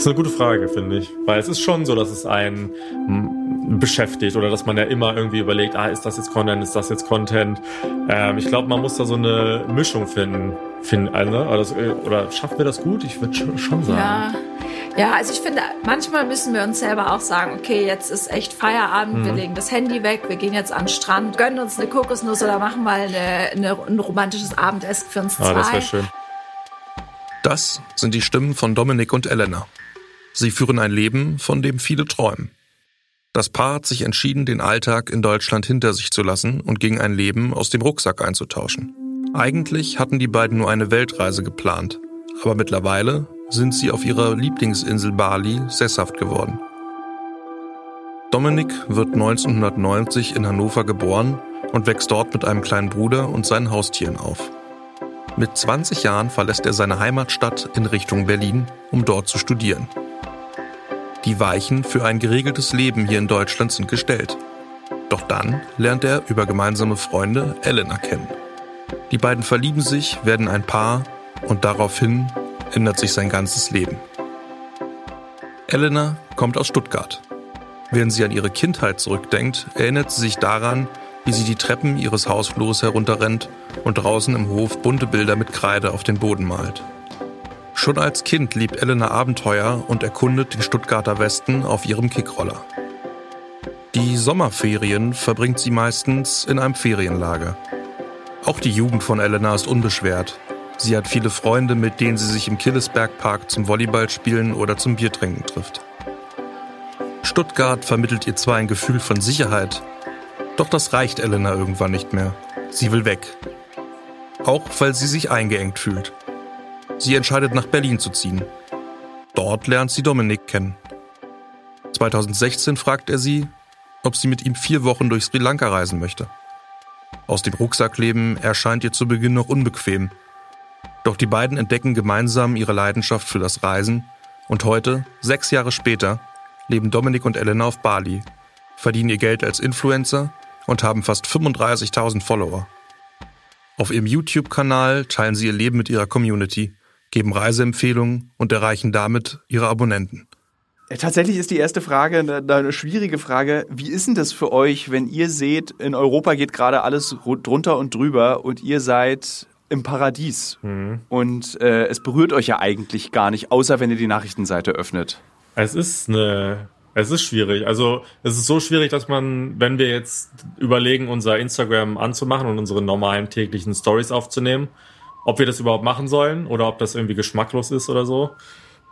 Das ist eine gute Frage, finde ich. Weil es ist schon so, dass es einen beschäftigt oder dass man ja immer irgendwie überlegt, ah, ist das jetzt Content, ist das jetzt Content? Ähm, ich glaube, man muss da so eine Mischung finden. finden also, oder, oder schaffen wir das gut? Ich würde schon sagen. Ja. Ja, also ich finde, manchmal müssen wir uns selber auch sagen, okay, jetzt ist echt Feierabend, mhm. wir legen das Handy weg, wir gehen jetzt an den Strand, gönnen uns eine Kokosnuss oder machen mal eine, eine, ein romantisches Abendessen für uns zwei. Ah, das wäre schön. Das sind die Stimmen von Dominik und Elena. Sie führen ein Leben, von dem viele träumen. Das Paar hat sich entschieden, den Alltag in Deutschland hinter sich zu lassen und gegen ein Leben aus dem Rucksack einzutauschen. Eigentlich hatten die beiden nur eine Weltreise geplant, aber mittlerweile sind sie auf ihrer Lieblingsinsel Bali sesshaft geworden. Dominik wird 1990 in Hannover geboren und wächst dort mit einem kleinen Bruder und seinen Haustieren auf. Mit 20 Jahren verlässt er seine Heimatstadt in Richtung Berlin, um dort zu studieren. Die Weichen für ein geregeltes Leben hier in Deutschland sind gestellt. Doch dann lernt er über gemeinsame Freunde Elena kennen. Die beiden verlieben sich, werden ein Paar und daraufhin ändert sich sein ganzes Leben. Elena kommt aus Stuttgart. Während sie an ihre Kindheit zurückdenkt, erinnert sie sich daran, wie sie die Treppen ihres Hausflurs herunterrennt und draußen im Hof bunte Bilder mit Kreide auf den Boden malt. Schon als Kind liebt Elena Abenteuer und erkundet den Stuttgarter Westen auf ihrem Kickroller. Die Sommerferien verbringt sie meistens in einem Ferienlager. Auch die Jugend von Elena ist unbeschwert. Sie hat viele Freunde, mit denen sie sich im Killesbergpark zum Volleyballspielen oder zum Biertrinken trifft. Stuttgart vermittelt ihr zwar ein Gefühl von Sicherheit, doch das reicht Elena irgendwann nicht mehr. Sie will weg. Auch weil sie sich eingeengt fühlt. Sie entscheidet nach Berlin zu ziehen. Dort lernt sie Dominik kennen. 2016 fragt er sie, ob sie mit ihm vier Wochen durch Sri Lanka reisen möchte. Aus dem Rucksackleben erscheint ihr zu Beginn noch unbequem. Doch die beiden entdecken gemeinsam ihre Leidenschaft für das Reisen und heute, sechs Jahre später, leben Dominik und Elena auf Bali, verdienen ihr Geld als Influencer und haben fast 35.000 Follower. Auf ihrem YouTube-Kanal teilen sie ihr Leben mit ihrer Community geben Reiseempfehlungen und erreichen damit ihre Abonnenten. Tatsächlich ist die erste Frage eine, eine, schwierige Frage. Wie ist denn das für euch, wenn ihr seht, in Europa geht gerade alles drunter und drüber und ihr seid im Paradies mhm. und äh, es berührt euch ja eigentlich gar nicht, außer wenn ihr die Nachrichtenseite öffnet? Es ist eine es ist schwierig. Also es ist so schwierig, dass man, wenn wir jetzt überlegen, unser Instagram anzumachen und unsere normalen täglichen Stories aufzunehmen, ob wir das überhaupt machen sollen oder ob das irgendwie geschmacklos ist oder so.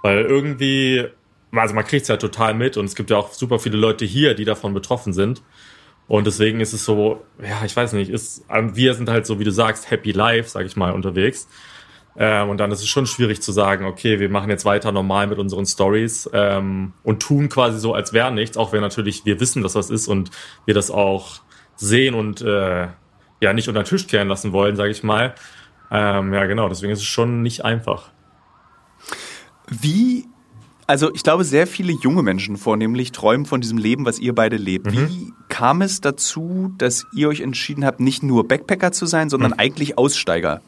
Weil irgendwie, also man kriegt es ja total mit und es gibt ja auch super viele Leute hier, die davon betroffen sind. Und deswegen ist es so, ja, ich weiß nicht, ist, wir sind halt so, wie du sagst, happy life, sag ich mal, unterwegs. Ähm, und dann ist es schon schwierig zu sagen, okay, wir machen jetzt weiter normal mit unseren Stories ähm, und tun quasi so, als wäre nichts, auch wenn natürlich wir wissen, dass das ist und wir das auch sehen und äh, ja nicht unter den Tisch kehren lassen wollen, sage ich mal. Ähm, ja, genau, deswegen ist es schon nicht einfach. Wie, also ich glaube, sehr viele junge Menschen vornehmlich träumen von diesem Leben, was ihr beide lebt. Mhm. Wie kam es dazu, dass ihr euch entschieden habt, nicht nur Backpacker zu sein, sondern mhm. eigentlich Aussteiger?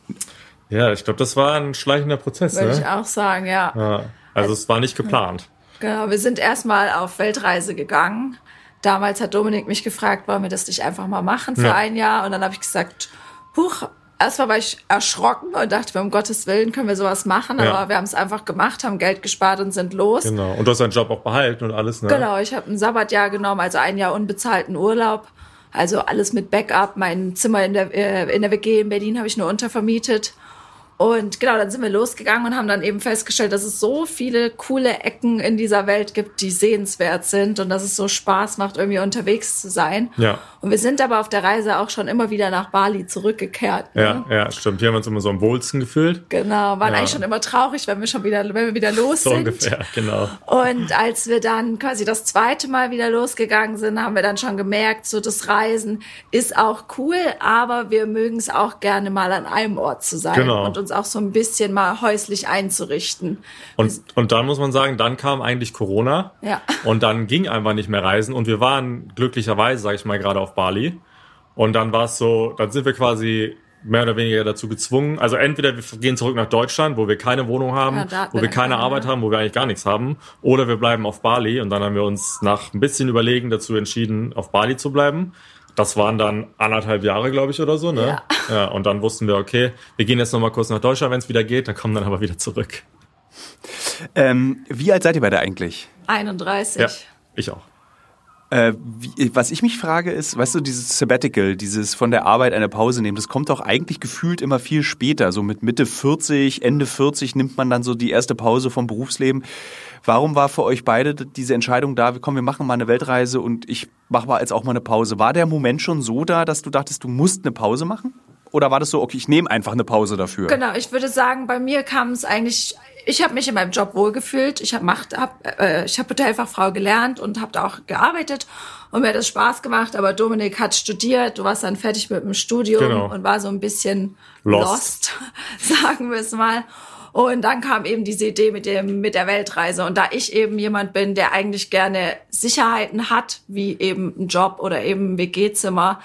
Ja, ich glaube, das war ein schleichender Prozess. Würde ne? ich auch sagen, ja. ja. Also es war nicht geplant. Genau, wir sind erstmal auf Weltreise gegangen. Damals hat Dominik mich gefragt, wollen wir das nicht einfach mal machen für ja. ein Jahr? Und dann habe ich gesagt, huch, erstmal war ich erschrocken und dachte, um Gottes Willen können wir sowas machen, ja. aber wir haben es einfach gemacht, haben Geld gespart und sind los. Genau. Und du hast deinen Job auch behalten und alles, ne? Genau, ich habe ein Sabbatjahr genommen, also ein Jahr unbezahlten Urlaub. Also alles mit Backup. Mein Zimmer in der, äh, in der WG in Berlin habe ich nur untervermietet. Und genau, dann sind wir losgegangen und haben dann eben festgestellt, dass es so viele coole Ecken in dieser Welt gibt, die sehenswert sind und dass es so Spaß macht, irgendwie unterwegs zu sein. Ja. Und wir sind aber auf der Reise auch schon immer wieder nach Bali zurückgekehrt. Ne? Ja, ja, stimmt. Hier haben wir uns immer so am wohlsten gefühlt. Genau, waren ja. eigentlich schon immer traurig, wenn wir schon wieder, wenn wir wieder los so sind. ungefähr, genau. Und als wir dann quasi das zweite Mal wieder losgegangen sind, haben wir dann schon gemerkt, so das Reisen ist auch cool, aber wir mögen es auch gerne mal an einem Ort zu sein genau. und uns auch so ein bisschen mal häuslich einzurichten. Und, und dann muss man sagen, dann kam eigentlich Corona. Ja. Und dann ging einfach nicht mehr reisen. Und wir waren glücklicherweise, sage ich mal, gerade auf Bali. Und dann war es so, dann sind wir quasi mehr oder weniger dazu gezwungen. Also entweder wir gehen zurück nach Deutschland, wo wir keine Wohnung haben, Ja, da- wo wir keine. Arbeit haben, wo wir eigentlich gar nichts haben, oder wir bleiben auf Bali und dann haben wir uns nach ein bisschen Überlegen dazu entschieden, auf Bali zu bleiben. Das waren dann anderthalb Jahre, glaube ich, oder so, ne? Ja. ja. Und dann wussten wir, okay, wir gehen jetzt nochmal kurz nach Deutschland, wenn es wieder geht, dann kommen dann aber wieder zurück. Ähm, wie alt seid ihr beide eigentlich? 31. Ja, ich auch. Äh, wie, was ich mich frage ist, weißt du, dieses Sabbatical, dieses von der Arbeit eine Pause nehmen, das kommt doch eigentlich gefühlt immer viel später. So mit Mitte 40, Ende 40 nimmt man dann so die erste Pause vom Berufsleben. Warum war für euch beide diese Entscheidung da, komm, wir machen mal eine Weltreise und ich mache mal jetzt auch mal eine Pause? War der Moment schon so da, dass du dachtest, du musst eine Pause machen? Oder war das so, okay, ich nehme einfach eine Pause dafür? Genau, ich würde sagen, bei mir kam es eigentlich, ich habe mich in meinem Job wohlgefühlt. Ich habe hab, äh, ich hab Hotelfachfrau gelernt und habe da auch gearbeitet und mir hat es Spaß gemacht. Aber Dominik hat studiert, du warst dann fertig mit dem Studium Genau. und war so ein bisschen Lost. lost, sagen wir es mal. Und dann kam eben diese Idee mit dem mit der Weltreise. Und da ich eben jemand bin, der eigentlich gerne Sicherheiten hat, wie eben ein Job oder eben ein WG-Zimmer,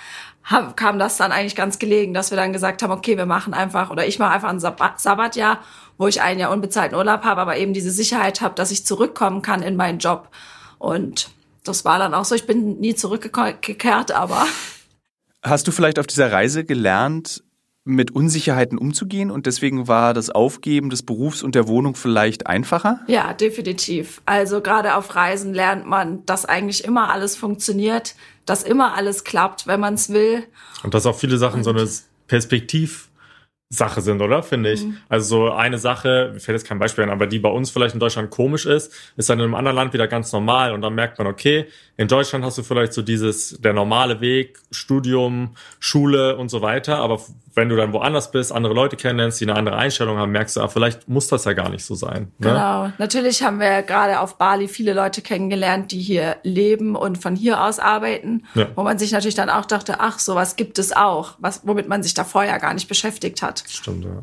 kam das dann eigentlich ganz gelegen, dass wir dann gesagt haben, okay, wir machen einfach oder ich mache einfach ein Sabbat, Sabbatjahr, wo ich ein Jahr unbezahlten Urlaub habe, aber eben diese Sicherheit habe, dass ich zurückkommen kann in meinen Job. Und das war dann auch so. Ich bin nie zurückgekehrt, aber Hast du vielleicht auf dieser Reise gelernt, mit Unsicherheiten umzugehen und deswegen war das Aufgeben des Berufs und der Wohnung vielleicht einfacher? Ja, definitiv. Also gerade auf Reisen lernt man, dass eigentlich immer alles funktioniert, dass immer alles klappt, wenn man es will. Und dass auch viele Sachen so eine Perspektivsache sind, oder? Finde ich. Also so eine Sache, mir fällt jetzt kein Beispiel ein, aber die bei uns vielleicht in Deutschland komisch ist, ist dann in einem anderen Land wieder ganz normal und dann merkt man, okay, in Deutschland hast du vielleicht so dieses, der normale Weg, Studium, Schule und so weiter, aber wenn du dann woanders bist, andere Leute kennenlernst, die eine andere Einstellung haben, merkst du, ah, vielleicht muss das ja gar nicht so sein. Ne? Genau. Natürlich haben wir gerade auf Bali viele Leute kennengelernt, die hier leben und von hier aus arbeiten, Ja. wo man sich natürlich dann auch dachte, ach, sowas gibt es auch, was, womit man sich da vorher gar nicht beschäftigt hat. Stimmt, ja.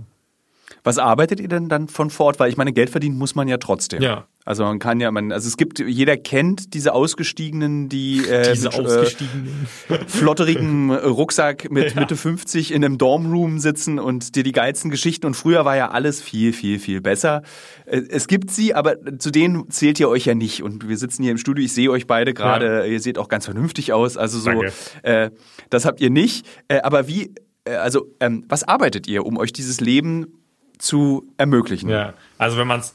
Was arbeitet ihr denn dann von vor Ort? Weil ich meine, Geld verdienen muss man ja trotzdem. Ja. Also man kann ja, man, also es gibt, jeder kennt diese Ausgestiegenen, die äh, Diese mit, ausgestiegenen. äh, flotterigen Rucksack mit Mitte 50 in einem Dormroom sitzen und dir die geilsten Geschichten. Und früher war ja alles viel, viel, viel besser. Äh, Es gibt sie, aber zu denen zählt ihr euch ja nicht. Und wir sitzen hier im Studio, ich sehe euch beide gerade, ihr seht auch ganz vernünftig aus. Also so, Danke. äh, das habt ihr nicht. Äh, aber wie, äh, also ähm, was arbeitet ihr, um euch dieses Leben zu ermöglichen? Ja, also wenn man es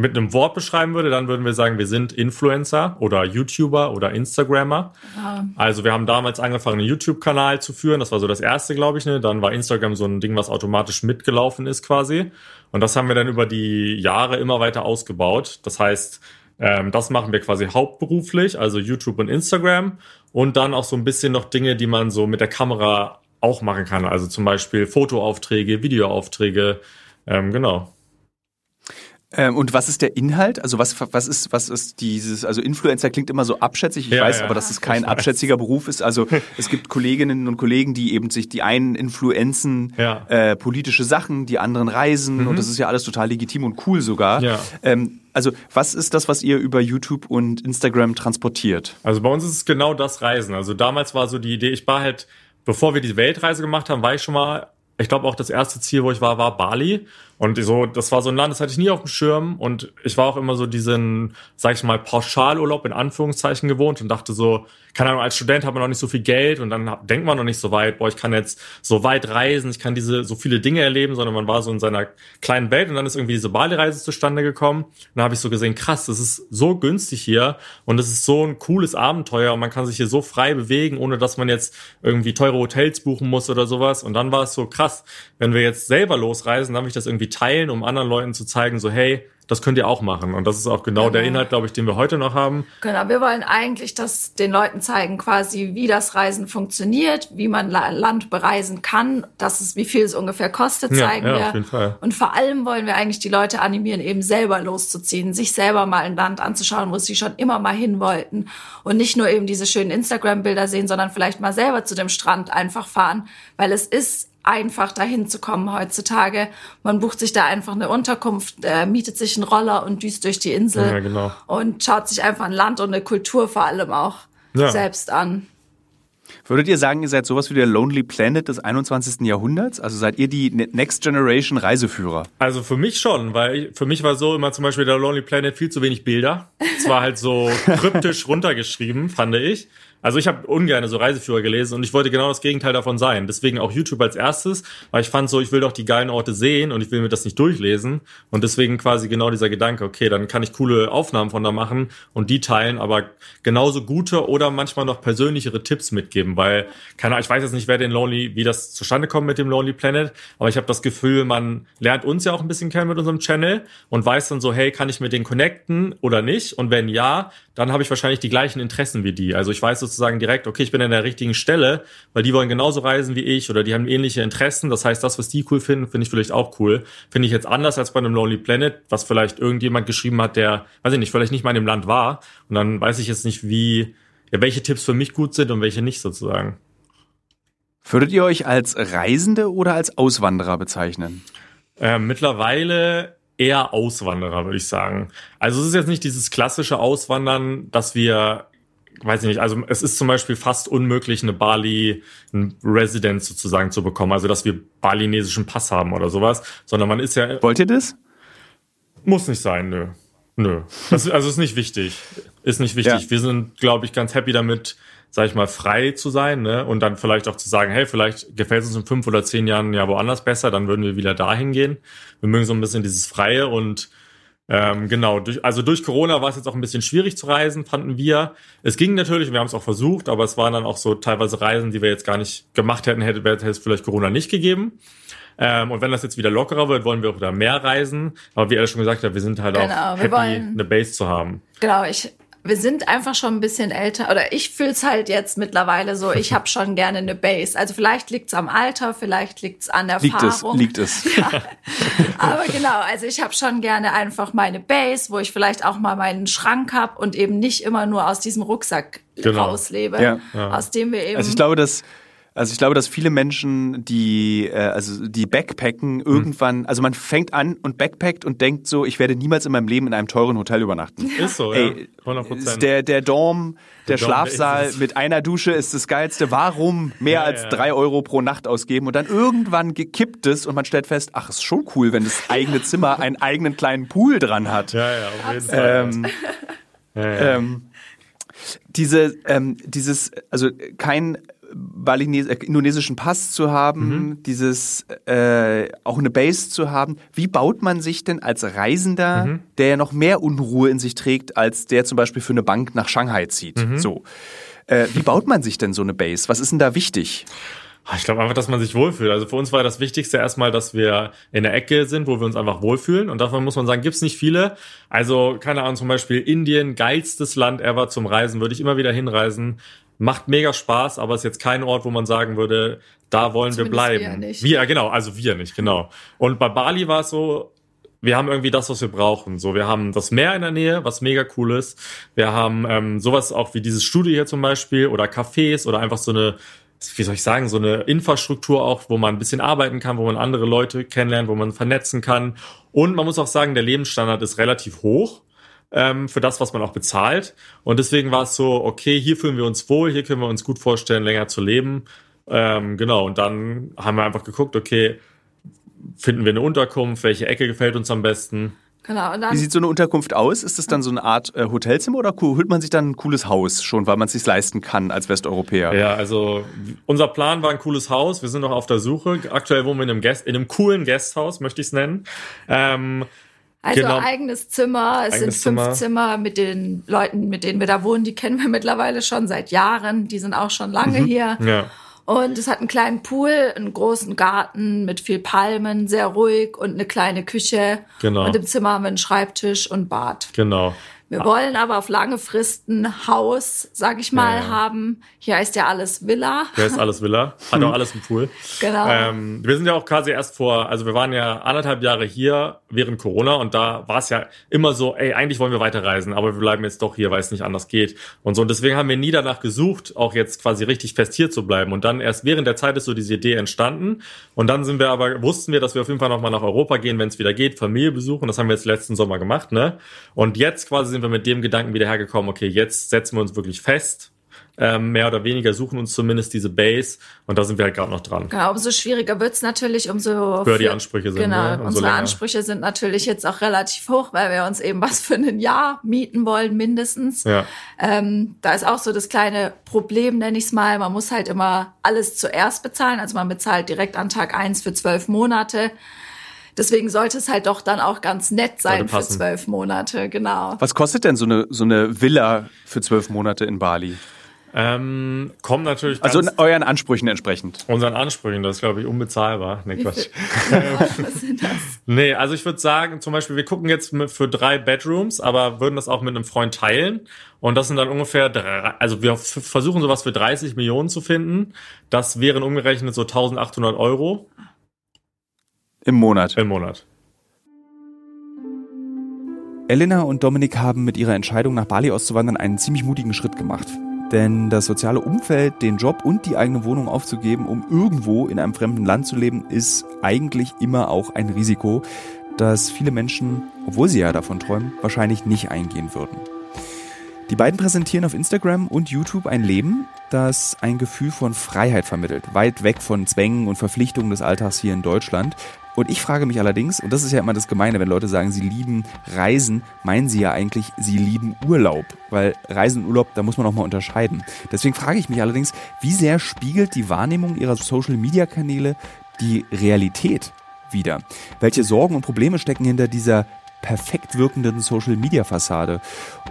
mit einem Wort beschreiben würde, dann würden wir sagen, wir sind Influencer oder YouTuber oder Instagrammer. Also wir haben damals angefangen, einen YouTube-Kanal zu führen. Das war so das erste, glaube ich. Ne? Dann war Instagram so ein Ding, was automatisch mitgelaufen ist quasi. Und das haben wir dann über die Jahre immer weiter ausgebaut. Das heißt, ähm, das machen wir quasi hauptberuflich, also YouTube und Instagram. Und dann auch so ein bisschen noch Dinge, die man so mit der Kamera auch machen kann. Also zum Beispiel Fotoaufträge, Videoaufträge. Ähm, genau. Ähm, und was ist der Inhalt? Also was, was ist, was ist dieses, also Influencer klingt immer so abschätzig. Ich Ja, weiß ja. aber, dass es kein abschätziger Beruf ist. Also es gibt Kolleginnen und Kollegen, die eben sich die einen influenzen Ja. äh, politische Sachen, die anderen reisen und das ist ja alles total legitim und cool sogar. Ähm, also was ist das, was ihr über YouTube und Instagram transportiert? Also bei uns ist es genau das Reisen. Also damals war so die Idee, ich war halt, bevor wir die Weltreise gemacht haben, war ich schon mal, ich glaube auch das erste Ziel, wo ich war, war Bali. Und so, das war so ein Land, das hatte ich nie auf dem Schirm. Und ich war auch immer so diesen, sag ich mal, Pauschalurlaub in Anführungszeichen gewohnt und dachte so, keine Ahnung, als Student hat man noch nicht so viel Geld und dann denkt man noch nicht so weit, boah, ich kann jetzt so weit reisen, ich kann diese, so viele Dinge erleben, sondern man war so in seiner kleinen Welt und dann ist irgendwie diese Bali-Reise zustande gekommen. Und dann habe ich so gesehen, krass, das ist so günstig hier und es ist so ein cooles Abenteuer und man kann sich hier so frei bewegen, ohne dass man jetzt irgendwie teure Hotels buchen muss oder sowas. Und dann war es so krass, wenn wir jetzt selber losreisen, dann will ich das irgendwie teilen, um anderen Leuten zu zeigen, so hey, das könnt ihr auch machen. Und das ist auch genau der Genau. Inhalt, glaube ich, den wir heute noch haben. Genau, wir wollen eigentlich das den Leuten zeigen, quasi, wie das Reisen funktioniert, wie man La Land bereisen kann, dass es, wie viel es ungefähr kostet, Ja, zeigen ja, wir. auf jeden Fall. Und vor allem wollen wir eigentlich die Leute animieren, eben selber loszuziehen, sich selber mal ein Land anzuschauen, wo sie schon immer mal hin wollten. Und nicht nur eben diese schönen Instagram-Bilder sehen, sondern vielleicht mal selber zu dem Strand einfach fahren, weil es ist einfach dahin zu kommen heutzutage. Man bucht sich da einfach eine Unterkunft, äh, mietet sich einen Roller und düst durch die Insel Ja, genau. und schaut sich einfach ein Land und eine Kultur vor allem auch Ja. selbst an. Würdet ihr sagen, ihr seid sowas wie der Lonely Planet des 21. Jahrhunderts? Also seid ihr die Ne- Next Generation Reiseführer? Also für mich schon, weil ich, für mich war so immer zum Beispiel der Lonely Planet viel zu wenig Bilder. Es war halt so kryptisch runtergeschrieben, fand ich. Also ich habe ungern so Reiseführer gelesen und ich wollte genau das Gegenteil davon sein. Deswegen auch YouTube als erstes, weil ich fand so, ich will doch die geilen Orte sehen und ich will mir das nicht durchlesen. Und deswegen quasi genau dieser Gedanke, okay, dann kann ich coole Aufnahmen von da machen und die teilen, aber genauso gute oder manchmal noch persönlichere Tipps mitgeben, weil, keine Ahnung, ich weiß jetzt nicht, wer den Lonely, wie das zustande kommt mit dem Lonely Planet, aber ich habe das Gefühl, man lernt uns ja auch ein bisschen kennen mit unserem Channel und weiß dann so, hey, kann ich mit denen connecten oder nicht? Und wenn ja, dann habe ich wahrscheinlich die gleichen Interessen wie die. Also ich weiß sozusagen direkt, okay, ich bin an der richtigen Stelle, weil die wollen genauso reisen wie ich oder die haben ähnliche Interessen. Das heißt, das, was die cool finden, finde ich vielleicht auch cool. Finde ich jetzt anders als bei einem Lonely Planet, was vielleicht irgendjemand geschrieben hat, der, weiß ich nicht, vielleicht nicht mal in dem Land war. Und dann weiß ich jetzt nicht, wie, ja, welche Tipps für mich gut sind und welche nicht sozusagen. Würdet ihr euch als Reisende oder als Auswanderer bezeichnen? Äh, mittlerweile eher Auswanderer, würde ich sagen. Also es ist jetzt nicht dieses klassische Auswandern, dass wir, weiß ich nicht, also es ist zum Beispiel fast unmöglich, eine Bali, ein Residence sozusagen zu bekommen, also dass wir balinesischen Pass haben oder sowas, sondern man ist ja, Wollt ihr das? muss nicht sein, nö. Nö. Das, also ist nicht wichtig. Ist nicht wichtig. Ja. Wir sind, glaube ich, ganz happy damit, sag ich mal, frei zu sein, ne? Und dann vielleicht auch zu sagen, hey, vielleicht gefällt es uns in fünf oder zehn Jahren ja woanders besser, dann würden wir wieder dahin gehen. Wir mögen so ein bisschen dieses Freie und ähm, genau, durch, also durch Corona war es jetzt auch ein bisschen schwierig zu reisen, fanden wir. Es ging natürlich, wir haben es auch versucht, aber es waren dann auch so teilweise Reisen, die wir jetzt gar nicht gemacht hätten, hätte, hätte es vielleicht Corona nicht gegeben. Ähm, und wenn das jetzt wieder lockerer wird, wollen wir auch wieder mehr reisen. Aber wie er schon gesagt hat, wir sind halt Genau, auch wir happy, wollen- eine Base zu haben. Genau, ich, wir sind einfach schon ein bisschen älter oder ich fühl's halt jetzt mittlerweile so, ich habe schon gerne eine Base. Also vielleicht liegt's am Alter, vielleicht liegt's an der Liegt es, Erfahrung. liegt es. Aber genau, also ich habe schon gerne einfach meine Base, wo ich vielleicht auch mal meinen Schrank hab und eben nicht immer nur aus diesem Rucksack Genau. rauslebe, Ja. aus dem wir eben Also ich glaube, dass also ich glaube, dass viele Menschen, die äh, also die Backpacken irgendwann, also man fängt an und backpackt und denkt so, ich werde niemals in meinem Leben in einem teuren Hotel übernachten. Ist so, Ey, ja. 100 Prozent. Der, der Dorm, der, Dorm, Schlafsaal es. mit einer Dusche ist das Geilste. Warum mehr Ja, als ja. drei Euro pro Nacht ausgeben? Und dann irgendwann gekippt es und man stellt fest, ach, ist schon cool, wenn das eigene Zimmer einen eigenen kleinen Pool dran hat. Ja, ja, auf jeden Fall. Ähm, ja, ja. ähm, diese, ähm, dieses, also kein Balines äh, indonesischen Pass zu haben, dieses äh, auch eine Base zu haben. Wie baut man sich denn als Reisender, der ja noch mehr Unruhe in sich trägt, als der zum Beispiel für eine Bank nach Shanghai zieht? So. Äh, wie baut man sich denn so eine Base? Was ist denn da wichtig? Ah, Ich glaube einfach, dass man sich wohlfühlt. Also für uns war das Wichtigste erstmal, dass wir in der Ecke sind, wo wir uns einfach wohlfühlen. Und davon muss man sagen, gibt's nicht viele. Also, keine Ahnung, zum Beispiel Indien, geilstes Land ever zum Reisen, würde ich immer wieder hinreisen. Macht mega Spaß, aber ist jetzt kein Ort, wo man sagen würde, da wollen wir Zumindest bleiben. wir nicht. Wir, genau, also wir nicht, genau. Und bei Bali war es so, wir haben irgendwie das, was wir brauchen. So, wir haben das Meer in der Nähe, was mega cool ist. Wir haben ähm, sowas auch wie dieses Studio hier zum Beispiel oder Cafés oder einfach so eine, wie soll ich sagen, so eine Infrastruktur auch, wo man ein bisschen arbeiten kann, wo man andere Leute kennenlernt, wo man vernetzen kann. Und man muss auch sagen, der Lebensstandard ist relativ hoch ähm, für das, was man auch bezahlt. Und deswegen war es so, okay, hier fühlen wir uns wohl, hier können wir uns gut vorstellen, länger zu leben. Ähm, genau, und dann haben wir einfach geguckt, okay, finden wir eine Unterkunft, welche Ecke gefällt uns am besten. genau und Wie dann sieht so eine Unterkunft aus? Ist das dann so eine Art äh, Hotelzimmer oder cool- holt man sich dann ein cooles Haus schon, weil man es sich leisten kann als Westeuropäer? Ja, also unser Plan war ein cooles Haus. Wir sind noch auf der Suche. Aktuell wohnen wir in einem, Guest, in einem coolen Gasthaus, möchte ich es nennen. Ähm, Also Genau. eigenes Zimmer, es Eigenes sind fünf Zimmer. Zimmer. mit den Leuten, mit denen wir da wohnen, die kennen wir mittlerweile schon seit Jahren, die sind auch schon lange hier. ja. Und es hat einen kleinen Pool, einen großen Garten mit viel Palmen, sehr ruhig und eine kleine Küche. Genau. Und im Zimmer haben wir einen Schreibtisch und Bad. Genau. Wir wollen aber auf lange Fristen ein Haus, sag ich mal, Ja, ja. haben. Hier heißt ja alles Villa. Der ist alles Villa. Hat auch alles im Pool. Genau. Ähm, wir sind ja auch quasi erst vor, also wir waren ja anderthalb Jahre hier während Corona und da war es ja immer so, ey, eigentlich wollen wir weiterreisen, aber wir bleiben jetzt doch hier, weil es nicht anders geht. Und so, und deswegen haben wir nie danach gesucht, auch jetzt quasi richtig fest hier zu bleiben. Und dann erst während der Zeit ist so diese Idee entstanden. Und dann sind wir aber, wussten wir, dass wir auf jeden Fall nochmal nach Europa gehen, wenn es wieder geht, Familie besuchen. Das haben wir jetzt letzten Sommer gemacht, ne? Und jetzt quasi sind wir mit dem Gedanken wieder hergekommen, okay, jetzt setzen wir uns wirklich fest ähm, mehr oder weniger, suchen uns zumindest diese Base und da sind wir halt gerade noch dran. Genau, umso schwieriger wird's natürlich, umso Höher die Ansprüche sind. Genau, ne? Umso unsere länger. Ansprüche sind natürlich jetzt auch relativ hoch, weil wir uns eben was für ein Jahr mieten wollen, mindestens. Ja. Ähm, da ist auch so das kleine Problem, nenne ich es mal. Man muss halt immer alles zuerst bezahlen. Also man bezahlt direkt an Tag eins für zwölf Monate. Deswegen sollte es halt doch dann auch ganz nett sein für zwölf Monate, genau. Was kostet denn so eine, so eine Villa für zwölf Monate in Bali? Ähm, kommt natürlich Also in euren Ansprüchen entsprechend. unseren Ansprüchen, das ist, glaube ich, unbezahlbar. Nee, Quatsch. Was sind das? Nee, also ich würde sagen, zum Beispiel, wir gucken jetzt für drei Bedrooms, aber würden das auch mit einem Freund teilen. Und das sind dann ungefähr, drei, also wir versuchen sowas für 30 Millionen zu finden. Das wären umgerechnet so 1800 Euro Im Monat. im Monat. Elena und Dominik haben mit ihrer Entscheidung nach Bali auszuwandern einen ziemlich mutigen Schritt gemacht. Denn das soziale Umfeld, den Job und die eigene Wohnung aufzugeben, um irgendwo in einem fremden Land zu leben, ist eigentlich immer auch ein Risiko, das viele Menschen, obwohl sie ja davon träumen, wahrscheinlich nicht eingehen würden. Die beiden präsentieren auf Instagram und YouTube ein Leben, das ein Gefühl von Freiheit vermittelt, weit weg von Zwängen und Verpflichtungen des Alltags hier in Deutschland. Und ich frage mich allerdings, und das ist ja immer das Gemeine, wenn Leute sagen, sie lieben Reisen, meinen sie ja eigentlich, sie lieben Urlaub. Weil Reisen und Urlaub, da muss man auch mal unterscheiden. Deswegen frage ich mich allerdings, wie sehr spiegelt die Wahrnehmung ihrer Social-Media-Kanäle die Realität wider? Welche Sorgen und Probleme stecken hinter dieser perfekt wirkenden Social-Media-Fassade?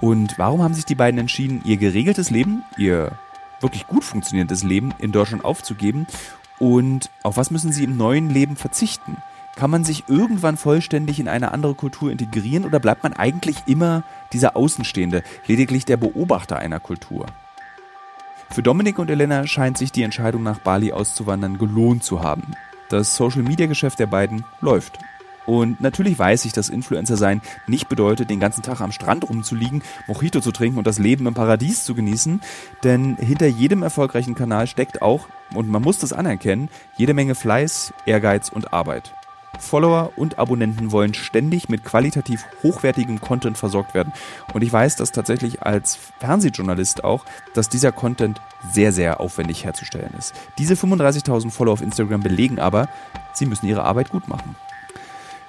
Und warum haben sich die beiden entschieden, ihr geregeltes Leben, ihr wirklich gut funktionierendes Leben in Deutschland aufzugeben? Und auf was müssen sie im neuen Leben verzichten? Kann man sich irgendwann vollständig in eine andere Kultur integrieren oder bleibt man eigentlich immer dieser Außenstehende, lediglich der Beobachter einer Kultur? Für Dominik und Elena scheint sich die Entscheidung nach Bali auszuwandern gelohnt zu haben. Das Social-Media-Geschäft der beiden läuft. Und natürlich weiß ich, dass Influencer sein nicht bedeutet, den ganzen Tag am Strand rumzuliegen, Mojito zu trinken und das Leben im Paradies zu genießen. Denn hinter jedem erfolgreichen Kanal steckt auch, und man muss das anerkennen, jede Menge Fleiß, Ehrgeiz und Arbeit. Follower und Abonnenten wollen ständig mit qualitativ hochwertigem Content versorgt werden. Und ich weiß das tatsächlich als Fernsehjournalist auch, dass dieser Content sehr, sehr aufwendig herzustellen ist. Diese 35.000 Follower auf Instagram belegen aber, sie müssen ihre Arbeit gut machen.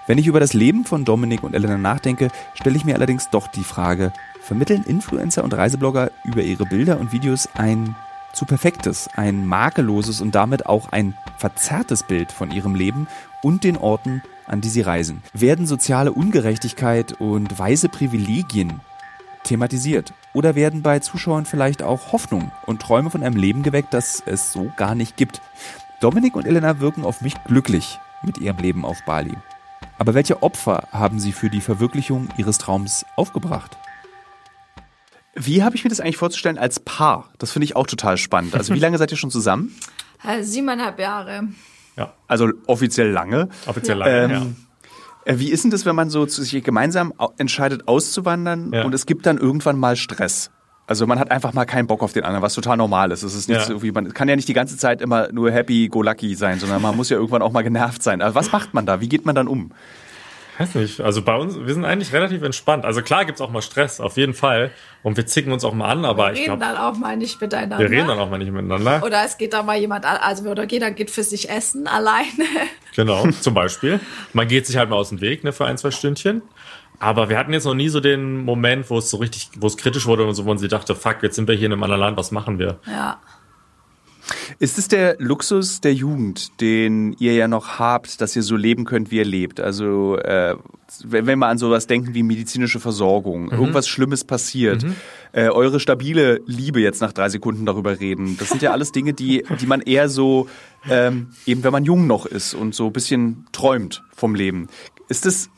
Wenn ich über das Leben von Dominik und Elena nachdenke, stelle ich mir allerdings doch die Frage, vermitteln Influencer und Reiseblogger über ihre Bilder und Videos ein zu perfektes, ein makelloses und damit auch ein verzerrtes Bild von ihrem Leben und den Orten, an die sie reisen? Werden soziale Ungerechtigkeit und weiße Privilegien thematisiert? Oder werden bei Zuschauern vielleicht auch Hoffnung und Träume von einem Leben geweckt, das es so gar nicht gibt? Dominik und Elena wirken auf mich glücklich mit ihrem Leben auf Bali. Aber welche Opfer haben sie für die Verwirklichung ihres Traums aufgebracht? Wie habe ich mir das eigentlich vorzustellen als Paar? Das finde ich auch total spannend. Also wie lange seid ihr schon zusammen? Äh, siebeneinhalb Jahre. Ja, Also offiziell lange. offiziell lange. Ähm, äh, Wie ist denn das, wenn man so sich gemeinsam entscheidet, auszuwandern Ja. und es gibt dann irgendwann mal Stress? Also man hat einfach mal keinen Bock auf den anderen, was total normal ist. Es ist nicht Ja. so wie man kann ja nicht die ganze Zeit immer nur happy go lucky sein, sondern man muss ja irgendwann auch mal genervt sein. Aber was macht man da? Wie geht man dann um? Weiß nicht. Also bei uns, wir sind eigentlich relativ entspannt. Also klar gibt's auch mal Stress, auf jeden Fall. Und wir zicken uns auch mal an, aber Wir ich reden glaube, dann auch mal nicht miteinander. wir reden dann auch mal nicht miteinander. Oder es geht da mal jemand, an- also oder jeder geht für sich essen alleine. Genau, zum Beispiel. Man geht sich halt mal aus dem Weg, ne, für ein, zwei Stündchen. Aber wir hatten jetzt noch nie so den Moment, wo es so richtig, wo es kritisch wurde und so, wo man sich dachte, fuck, jetzt sind wir hier in einem anderen Land, was machen wir? Ja. Ist es der Luxus der Jugend, den ihr ja noch habt, dass ihr so leben könnt, wie ihr lebt? Also äh, wenn wir an sowas denken wie medizinische Versorgung, irgendwas Schlimmes passiert, äh, eure stabile Liebe jetzt nach drei Sekunden darüber reden, das sind ja alles Dinge, die, die man eher so, ähm, eben wenn man jung noch ist und so ein bisschen träumt vom Leben. Ist das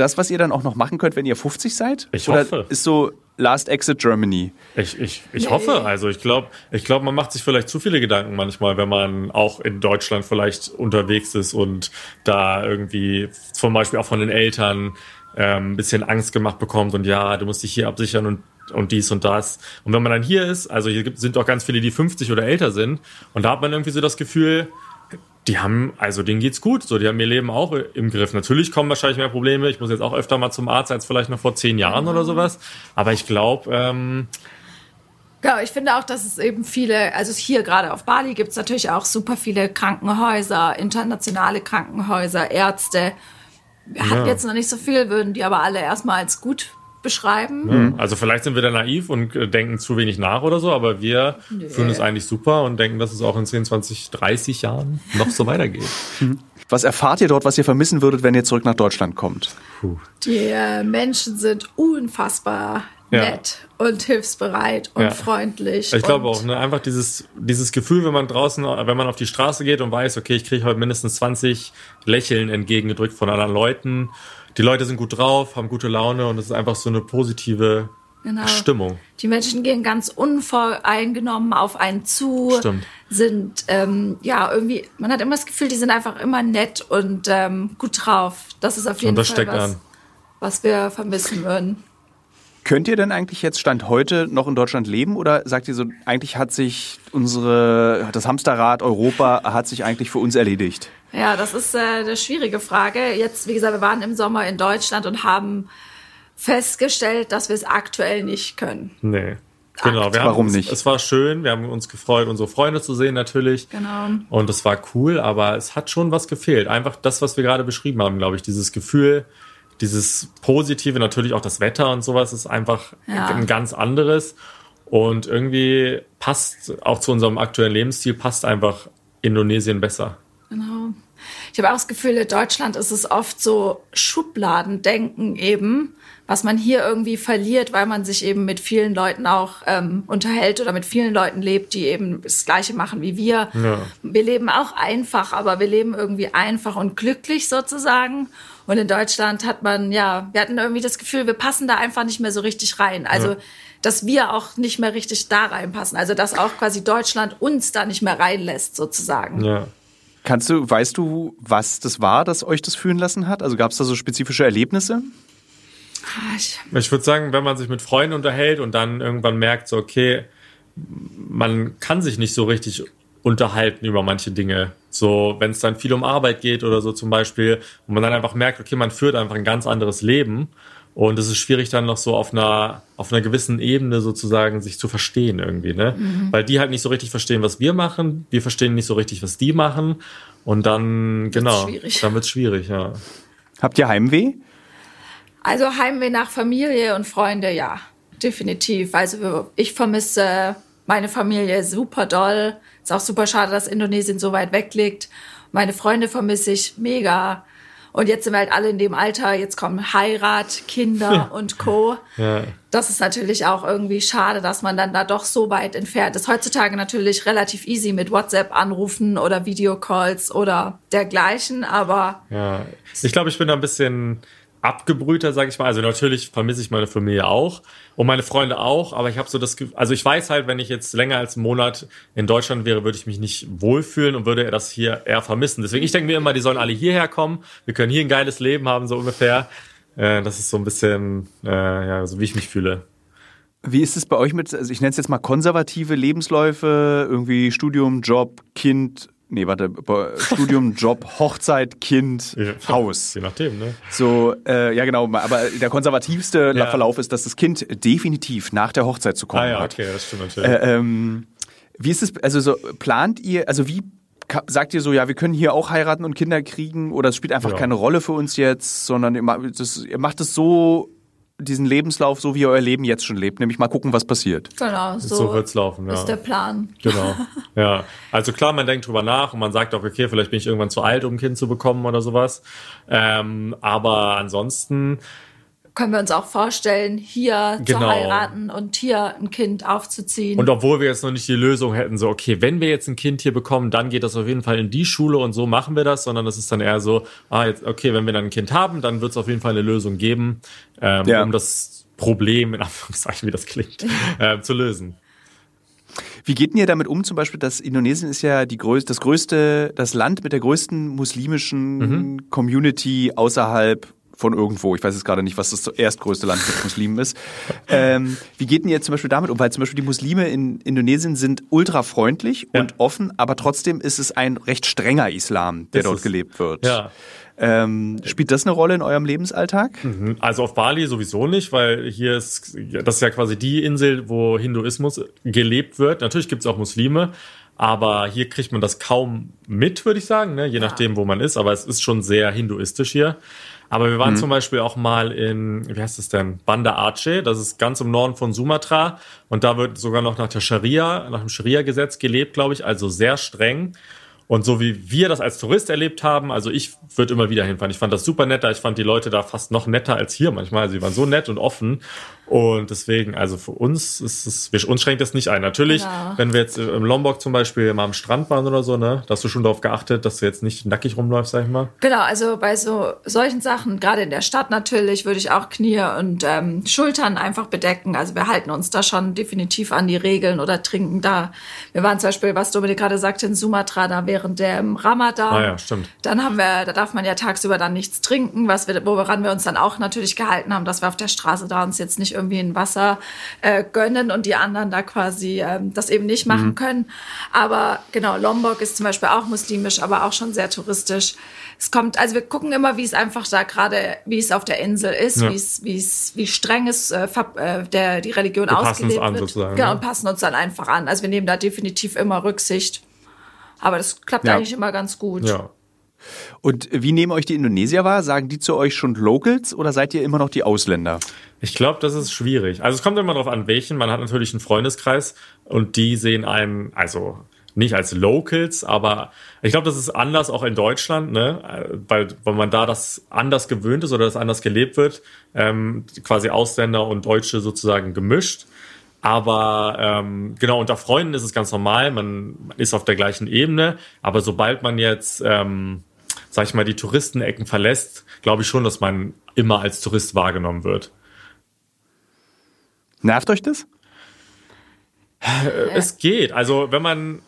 das, was ihr dann auch noch machen könnt, wenn ihr 50 seid? Ich Oder hoffe. ist so Last Exit Germany? Ich, ich, ich Nee. hoffe, also ich glaube, ich glaube, man macht sich vielleicht zu viele Gedanken manchmal, wenn man auch in Deutschland vielleicht unterwegs ist und da irgendwie zum Beispiel auch von den Eltern ähm, ein bisschen Angst gemacht bekommt und ja, du musst dich hier absichern und und dies und das. Und wenn man dann hier ist, also hier gibt, sind auch ganz viele, die 50 oder älter sind, und da hat man irgendwie so das Gefühl, die haben, also denen geht's gut, so, die haben ihr Leben auch im Griff. Natürlich kommen wahrscheinlich mehr Probleme. Ich muss jetzt auch öfter mal zum Arzt als vielleicht noch vor zehn Jahren oder sowas. Aber ich glaube, ähm, Ja, ich finde auch, dass es eben viele, also hier gerade auf Bali gibt es natürlich auch super viele Krankenhäuser, internationale Krankenhäuser, Ärzte. Wir hatten Ja. jetzt noch nicht so viel, würden die aber alle erstmal als gut beschreiben. Mhm. Also vielleicht sind wir da naiv und äh, denken zu wenig nach oder so, aber wir fühlen es eigentlich super und denken, dass es auch in 10, 20, 30 Jahren noch so weitergeht. Was erfahrt ihr dort, was ihr vermissen würdet, wenn ihr zurück nach Deutschland kommt? Die äh, Menschen sind unfassbar Ja. nett und hilfsbereit und Ja. freundlich. Ich glaube auch, ne? einfach dieses, dieses Gefühl, wenn man draußen, wenn man auf die Straße geht und weiß, okay, ich kriege heute mindestens 20 Lächeln entgegengedrückt von anderen Leuten. Die Leute sind gut drauf, haben gute Laune und es ist einfach so eine positive Genau. Stimmung. Die Menschen gehen ganz unvoreingenommen auf einen zu, Stimmt. sind ähm, ja irgendwie, man hat immer das Gefühl, die sind einfach immer nett und ähm, gut drauf. Das ist auf jeden Und das Fall steckt was, an. was wir vermissen würden. Könnt ihr denn eigentlich jetzt Stand heute noch in Deutschland leben oder sagt ihr so, eigentlich hat sich unsere, das Hamsterrad Europa hat sich eigentlich für uns erledigt? Ja, das ist äh, eine schwierige Frage. Jetzt, wie gesagt, wir waren im Sommer in Deutschland und haben festgestellt, dass wir es aktuell nicht können. Nee. Genau, wir haben Warum uns, nicht? Es war schön, wir haben uns gefreut, unsere Freunde zu sehen natürlich. Genau. Und es war cool, aber es hat schon was gefehlt. Einfach das, was wir gerade beschrieben haben, glaube ich. Dieses Gefühl, dieses Positive, natürlich auch das Wetter und sowas ist einfach Ja. ein ganz anderes. Und irgendwie passt auch zu unserem aktuellen Lebensstil, passt einfach Indonesien besser. Genau. Ich habe auch das Gefühl, in Deutschland ist es oft so Schubladendenken eben, was man hier irgendwie verliert, weil man sich eben mit vielen Leuten auch ähm, unterhält oder mit vielen Leuten lebt, die eben das Gleiche machen wie wir. Ja. Wir leben auch einfach, aber wir leben irgendwie einfach und glücklich sozusagen. Und in Deutschland hat man, ja, wir hatten irgendwie das Gefühl, wir passen da einfach nicht mehr so richtig rein. Also, Ja. dass wir auch nicht mehr richtig da reinpassen. Also, dass auch quasi Deutschland uns da nicht mehr reinlässt sozusagen. Ja. Kannst du, weißt du, was das war, das euch das fühlen lassen hat? Also gab es da so spezifische Erlebnisse? Ah, Ich, Ich würde sagen, wenn man sich mit Freunden unterhält und dann irgendwann merkt, so, okay, man kann sich nicht so richtig unterhalten über manche Dinge. So, wenn es dann viel um Arbeit geht oder so zum Beispiel, und man dann einfach merkt, okay, man führt einfach ein ganz anderes Leben. Und es ist schwierig dann noch so auf einer, auf einer gewissen Ebene sozusagen sich zu verstehen irgendwie, ne? Weil die halt nicht so richtig verstehen, was wir machen. Wir verstehen nicht so richtig, was die machen. Und dann, genau, schwierig. dann wird's schwierig, ja. Habt ihr Heimweh? Also Heimweh nach Familie und Freunde, ja, definitiv. Also ich vermisse meine Familie super doll. Ist auch super schade, dass Indonesien so weit weg liegt. Meine Freunde vermisse ich mega. Und jetzt sind wir halt alle in dem Alter, jetzt kommen Heirat, Kinder und Co. Ja. Das ist natürlich auch irgendwie schade, dass man dann da doch so weit entfernt ist. Heutzutage natürlich relativ easy mit WhatsApp anrufen oder Videocalls oder dergleichen, aber Ja, ich glaube, ich bin da ein bisschen abgebrühter, sag ich mal. Also natürlich vermisse ich meine Familie auch und meine Freunde auch, aber ich habe so das Gefühl, also ich weiß halt, wenn ich jetzt länger als einen Monat in Deutschland wäre, würde ich mich nicht wohlfühlen und würde das hier eher vermissen. Deswegen, ich denke mir immer, die sollen alle hierher kommen, wir können hier ein geiles Leben haben, so ungefähr. Äh, das ist so ein bisschen, äh, ja, so wie ich mich fühle. Wie ist es bei euch mit, also ich nenne es jetzt mal konservative Lebensläufe, irgendwie Studium, Job, Kind, nee, warte, Studium, Job, Hochzeit, Kind, Haus. Je nachdem, ne? So, äh, ja genau, aber der konservativste Ja. Verlauf ist, dass das Kind definitiv nach der Hochzeit zu kommen Ah ja, hat. okay, das stimmt natürlich. Äh, ähm, wie ist es, also so, plant ihr, also wie sagt ihr so, ja, wir können hier auch heiraten und Kinder kriegen oder es spielt einfach Ja. keine Rolle für uns jetzt, sondern ihr, ma- das, ihr macht es so, diesen Lebenslauf, so wie ihr euer Leben jetzt schon lebt, nämlich mal gucken, was passiert. genau, so, so wird's laufen, ja. ist der Plan. Genau. Ja. Also klar, man denkt drüber nach und man sagt auch, okay, vielleicht bin ich irgendwann zu alt, um ein Kind zu bekommen oder sowas. Ähm, aber ansonsten, können wir uns auch vorstellen, hier zu Genau. heiraten und hier ein Kind aufzuziehen. und obwohl wir jetzt noch nicht die Lösung hätten, so, okay, wenn wir jetzt ein Kind hier bekommen, dann geht das auf jeden Fall in die Schule und so machen wir das, sondern das ist dann eher so, ah, jetzt, okay, wenn wir dann ein Kind haben, dann wird es auf jeden Fall eine Lösung geben, ähm, Ja. um das Problem, in Anführungszeichen, wie das klingt, äh, zu lösen. Wie geht denn ihr damit um, zum Beispiel, dass Indonesien ist ja die größte, das größte, das Land mit der größten muslimischen Mhm. Community außerhalb von irgendwo. Ich weiß jetzt gerade nicht, was das erstgrößte Land mit Muslimen ist. Ähm, wie geht denn ihr zum Beispiel damit um? Weil zum Beispiel die Muslime in Indonesien sind ultra freundlich Ja. und offen, aber trotzdem ist es ein recht strenger Islam, der Ist dort es. gelebt wird. Ja. Ähm, spielt das eine Rolle in eurem Lebensalltag? Also auf Bali sowieso nicht, weil hier ist, das ist ja quasi die Insel, wo Hinduismus gelebt wird. Natürlich gibt es auch Muslime, aber hier kriegt man das kaum mit, würde ich sagen, ne? je nachdem, wo man ist. Aber es ist schon sehr hinduistisch hier. Aber wir waren mhm. zum Beispiel auch mal in, wie heißt es denn, Banda Aceh, das ist ganz im Norden von Sumatra. Und da wird sogar noch nach der Scharia, nach dem Scharia-Gesetz gelebt, glaube ich, also sehr streng. Und so wie wir das als Tourist erlebt haben, also ich würde immer wieder hinfahren. Ich fand das super netter. Ich fand die Leute da fast noch netter als hier manchmal. Sie waren so nett und offen. Und deswegen, also für uns ist es, wir, uns schränkt das nicht ein. Natürlich, genau. wenn wir jetzt im Lombok zum Beispiel mal am Strand waren oder so, ne, da hast du schon darauf geachtet, dass du jetzt nicht nackig rumläufst, sag ich mal. Genau, also bei so solchen Sachen, gerade in der Stadt natürlich, würde ich auch Knie und ähm, Schultern einfach bedecken. Also wir halten uns da schon definitiv an die Regeln oder trinken da. Wir waren zum Beispiel, was Dominik gerade sagte, in Sumatra, da während dem Ramadan. Ah ja, stimmt. Dann haben wir, da darf man ja tagsüber dann nichts trinken, was wir, woran wir uns dann auch natürlich gehalten haben, dass wir auf der Straße da uns jetzt nicht irgendwie ein Wasser äh, gönnen und die anderen da quasi ähm, das eben nicht machen mhm. können. Aber genau, Lombok ist zum Beispiel auch muslimisch, aber auch schon sehr touristisch. Es kommt, also wir gucken immer, wie es einfach da gerade, wie es auf der Insel ist, ja. wie es, wie es, wie streng es äh, äh, der die Religion wir ausgelebt an, wird. Sozusagen, genau, und passen uns dann einfach an. Also wir nehmen da definitiv immer Rücksicht. Aber das klappt ja. eigentlich immer ganz gut. Ja. Und wie nehmen euch die Indonesier wahr? Sagen die zu euch schon Locals oder seid ihr immer noch die Ausländer? Ich glaube, das ist schwierig. Also es kommt immer darauf an, welchen. Man hat natürlich einen Freundeskreis und die sehen einen, also nicht als Locals, aber ich glaube, das ist anders auch in Deutschland, ne? weil, weil man da das anders gewöhnt ist oder das anders gelebt wird, ähm, quasi Ausländer und Deutsche sozusagen gemischt. Aber ähm, genau, unter Freunden ist es ganz normal, man, man ist auf der gleichen Ebene, aber sobald man jetzt ähm, sag ich mal, die Touristenecken verlässt, glaube ich schon, dass man immer als Tourist wahrgenommen wird. Nervt euch das? Äh, es geht. Also wenn man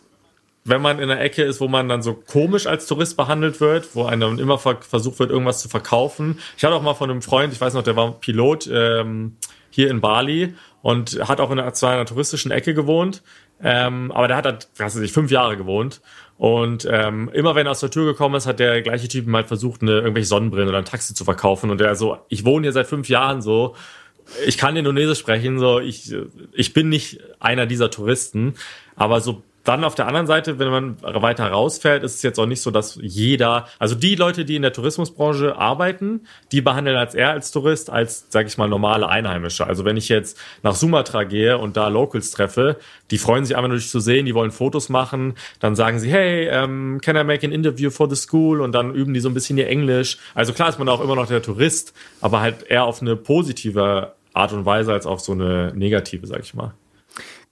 wenn man in einer Ecke ist, wo man dann so komisch als Tourist behandelt wird, wo einem immer versucht wird, irgendwas zu verkaufen. Ich hatte auch mal von einem Freund, ich weiß noch, der war Pilot ähm, hier in Bali und hat auch in einer, zwar in einer touristischen Ecke gewohnt, ähm, aber der hat halt, was weiß ich, fünf Jahre gewohnt und ähm, immer wenn er aus der Tür gekommen ist, hat der gleiche Typ mal versucht, eine irgendwelche Sonnenbrillen oder ein Taxi zu verkaufen. Und der so, ich wohne hier seit fünf Jahren so, ich kann Indonesisch sprechen, so. Ich, ich bin nicht einer dieser Touristen, aber so dann auf der anderen Seite, wenn man weiter rausfährt, ist es jetzt auch nicht so, dass jeder, also die Leute, die in der Tourismusbranche arbeiten, die behandeln als er als Tourist als, sag ich mal, normale Einheimische. Also wenn ich jetzt nach Sumatra gehe und da Locals treffe, die freuen sich einfach nur, dich zu sehen, die wollen Fotos machen, dann sagen sie, hey, um, can I make an interview for the school? Und dann üben die so ein bisschen ihr Englisch. Also klar ist man auch immer noch der Tourist, aber halt eher auf eine positive Art und Weise als auf so eine negative, sag ich mal.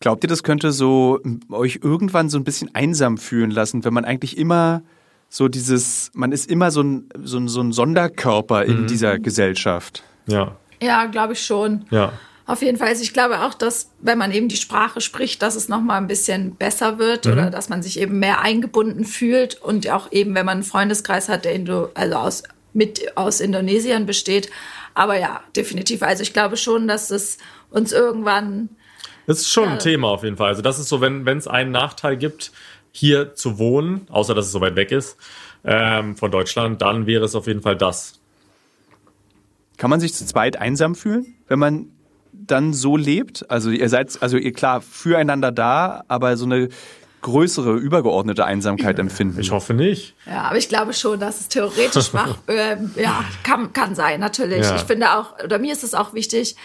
Glaubt ihr, das könnte so euch irgendwann so ein bisschen einsam fühlen lassen, wenn man eigentlich immer so dieses, man ist immer so ein, so ein, so ein Sonderkörper in mhm. dieser Gesellschaft? Ja. Ja, glaube ich schon. Ja. Auf jeden Fall. Also ich glaube auch, dass wenn man eben die Sprache spricht, dass es noch mal ein bisschen besser wird mhm. oder dass man sich eben mehr eingebunden fühlt und auch eben, wenn man einen Freundeskreis hat, der Indo also aus mit aus Indonesien besteht. Aber ja, definitiv. Also ich glaube schon, dass es uns irgendwann das ist schon ja. ein Thema auf jeden Fall. Also das ist so, wenn es einen Nachteil gibt, hier zu wohnen, außer dass es so weit weg ist ähm, von Deutschland, dann wäre es auf jeden Fall das. Kann man sich zu zweit einsam fühlen, wenn man dann so lebt? Also ihr seid, also ihr klar füreinander da, aber so eine größere, übergeordnete Einsamkeit empfinden. Ich hoffe nicht. Ja, aber ich glaube schon, dass es theoretisch mach, äh, ja, kann, kann sein, natürlich. Ja. Ich finde auch, oder mir ist es auch wichtig,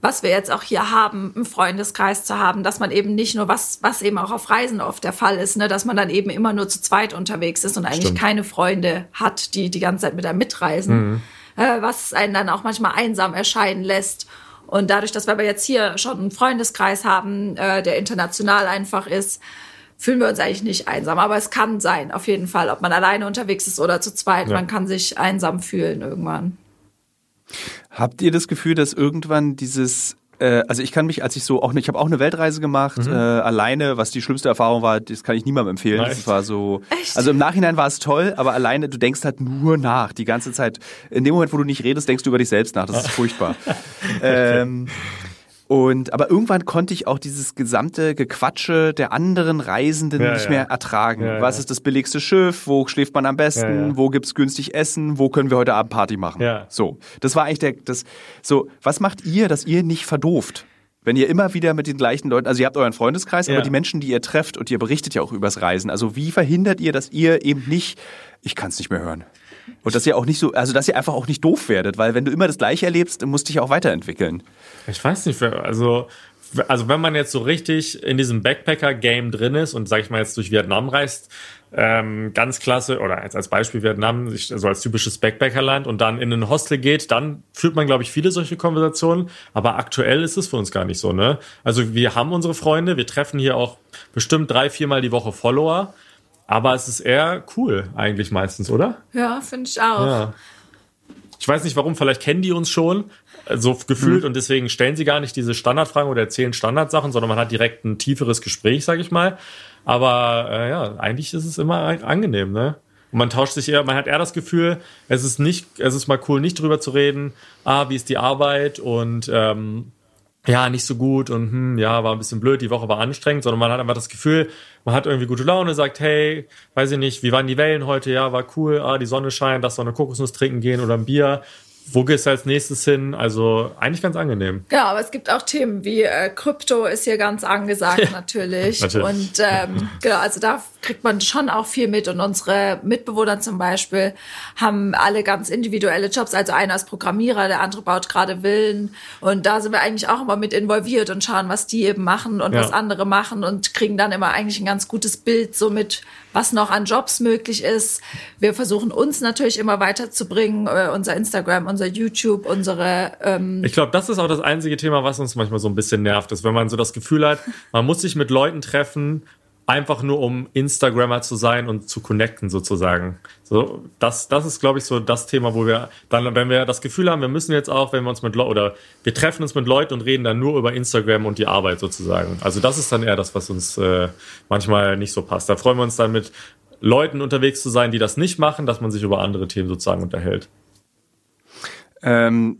was wir jetzt auch hier haben, im Freundeskreis zu haben, dass man eben nicht nur was, was eben auch auf Reisen oft der Fall ist, ne, dass man dann eben immer nur zu zweit unterwegs ist und eigentlich Stimmt. keine Freunde hat, die die ganze Zeit mit einem mitreisen, mhm. äh, was einen dann auch manchmal einsam erscheinen lässt. Und dadurch, dass wir jetzt hier schon einen Freundeskreis haben, äh, der international einfach ist, fühlen wir uns eigentlich nicht einsam. Aber es kann sein, auf jeden Fall, ob man alleine unterwegs ist oder zu zweit, ja. man kann sich einsam fühlen irgendwann. Habt ihr das Gefühl, dass irgendwann dieses äh, also ich kann mich, als ich so auch, ich habe auch eine Weltreise gemacht, mhm. äh, alleine, was die schlimmste Erfahrung war, das kann ich niemandem empfehlen. Nice. Das war so, Echt? also im Nachhinein war es toll, aber alleine, du denkst halt nur nach, die ganze Zeit. In dem Moment, wo du nicht redest, denkst du über dich selbst nach. Das ist furchtbar. ähm, Und aber irgendwann konnte ich auch dieses gesamte Gequatsche der anderen Reisenden Ja, nicht ja. mehr ertragen. Ja, Was ist das billigste Schiff? Wo schläft man am besten? Wo gibt's günstig Essen? Wo können wir heute Abend Party machen? So, das war eigentlich der das so, was macht ihr, dass ihr nicht verdooft? Wenn ihr immer wieder mit den gleichen Leuten, also ihr habt euren Freundeskreis, aber die Menschen, die ihr trefft und ihr berichtet ja auch übers Reisen. Also wie verhindert ihr, dass ihr eben nicht, ich kann es nicht mehr hören. Und dass ihr auch nicht so, also dass ihr einfach auch nicht doof werdet, weil wenn du immer das Gleiche erlebst, musst du dich auch weiterentwickeln. Ich weiß nicht, also, also wenn man jetzt so richtig in diesem Backpacker-Game drin ist und sag ich mal jetzt durch Vietnam reist, ähm, ganz klasse, oder jetzt als Beispiel Vietnam, so als typisches Backpackerland und dann in ein Hostel geht, dann führt man, glaube ich, viele solche Konversationen. Aber aktuell ist es für uns gar nicht so, ne? Also wir haben unsere Freunde, wir treffen hier auch bestimmt drei, viermal die Woche Follower. Aber es ist eher cool, eigentlich meistens, oder? Ja, finde ich auch. Ja. Ich weiß nicht warum, vielleicht kennen die uns schon, äh, so gefühlt, und deswegen stellen sie gar nicht diese Standardfragen oder erzählen Standardsachen, sondern man hat direkt ein tieferes Gespräch, sag ich mal. Aber äh, ja, eigentlich ist es immer angenehm, ne? Und man tauscht sich eher, man hat eher das Gefühl, es ist nicht, es ist mal cool, nicht drüber zu reden, ah, wie ist die Arbeit und ähm, ja, nicht so gut und hm, ja, war ein bisschen blöd, die Woche war anstrengend, sondern man hat einfach das Gefühl, man hat irgendwie gute Laune, sagt, hey, weiß ich nicht, wie waren die Wellen heute? Ja, war cool, ah, die Sonne scheint, lass doch eine Kokosnuss trinken gehen oder ein Bier. Wo gehst du als nächstes hin? Also eigentlich ganz angenehm. Ja, aber es gibt auch Themen wie äh, Krypto ist hier ganz angesagt natürlich. Natürlich. Und ähm, genau, also da kriegt man schon auch viel mit. Und unsere Mitbewohner zum Beispiel haben alle ganz individuelle Jobs. Also einer ist Programmierer, der andere baut gerade Villen. Und da sind wir eigentlich auch immer mit involviert und schauen, was die eben machen und Ja. was andere machen und kriegen dann immer eigentlich ein ganz gutes Bild so mit, was noch an Jobs möglich ist. Wir versuchen uns natürlich immer weiterzubringen, äh, unser Instagram, unser YouTube, unsere ähm, Ich glaube, das ist auch das einzige Thema, was uns manchmal so ein bisschen nervt, ist, wenn man so das Gefühl hat, man muss sich mit Leuten treffen, einfach nur um Instagrammer zu sein und zu connecten sozusagen. So, das, das ist, glaube ich, so das Thema, wo wir dann, wenn wir das Gefühl haben, wir müssen jetzt auch, wenn wir uns mit Leuten oder wir treffen uns mit Leuten und reden dann nur über Instagram und die Arbeit sozusagen. Also das ist dann eher das, was uns äh, manchmal nicht so passt. Da freuen wir uns dann mit Leuten unterwegs zu sein, die das nicht machen, dass man sich über andere Themen sozusagen unterhält. Ähm,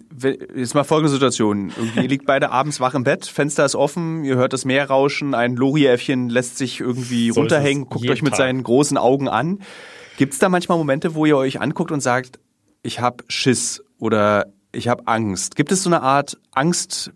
jetzt mal folgende Situation. Irgendwie, Ihr liegt beide abends wach im Bett, Fenster ist offen, ihr hört das Meer rauschen, ein Loriäffchen lässt sich irgendwie So runterhängen, guckt euch mit Tag. seinen großen Augen an. Gibt es da manchmal Momente, wo ihr euch anguckt und sagt, ich habe Schiss oder ich habe Angst? Gibt es so eine Art Angst,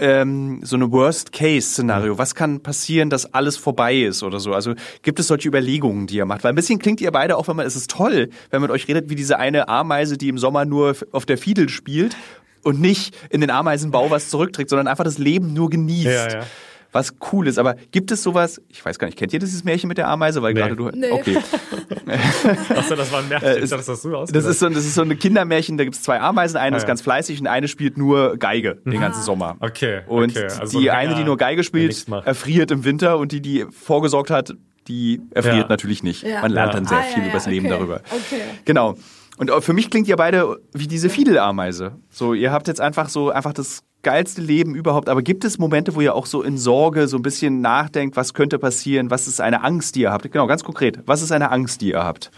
ähm, so eine Worst-Case-Szenario? Was kann passieren, dass alles vorbei ist oder so? Also gibt es solche Überlegungen, die ihr macht? Weil ein bisschen klingt ihr beide auch, wenn man, es ist toll, wenn man mit euch redet, wie diese eine Ameise, die im Sommer nur auf der Fiedel spielt und nicht in den Ameisenbau was zurückträgt, sondern einfach das Leben nur genießt. Ja, ja. Was cool ist. Aber gibt es sowas, ich weiß gar nicht, kennt ihr dieses Märchen mit der Ameise? Weil Nee. gerade du. Nee. Okay. Achso, das war ein Märchen. Äh, dachte, das hast du Das ist, so, das ist so ein Kindermärchen, da gibt es zwei Ameisen, eine Ah, ist ja. ganz fleißig und eine spielt nur Geige den ganzen Sommer. Okay, Und okay. Also die ein eine, die nur Geige spielt, erfriert im Winter und die, die vorgesorgt hat, die erfriert Ja. natürlich nicht. Ja. Man lernt Ja. dann sehr Ah, ja, viel ja, übers Leben okay, darüber. okay. Genau. Und für mich klingt ihr beide wie diese Fiedelameise. So, ihr habt jetzt einfach so einfach das geilste Leben überhaupt. Aber gibt es Momente, wo ihr auch so in Sorge so ein bisschen nachdenkt, was könnte passieren? Was ist eine Angst, die ihr habt? Genau, ganz konkret. Was ist eine Angst, die ihr habt?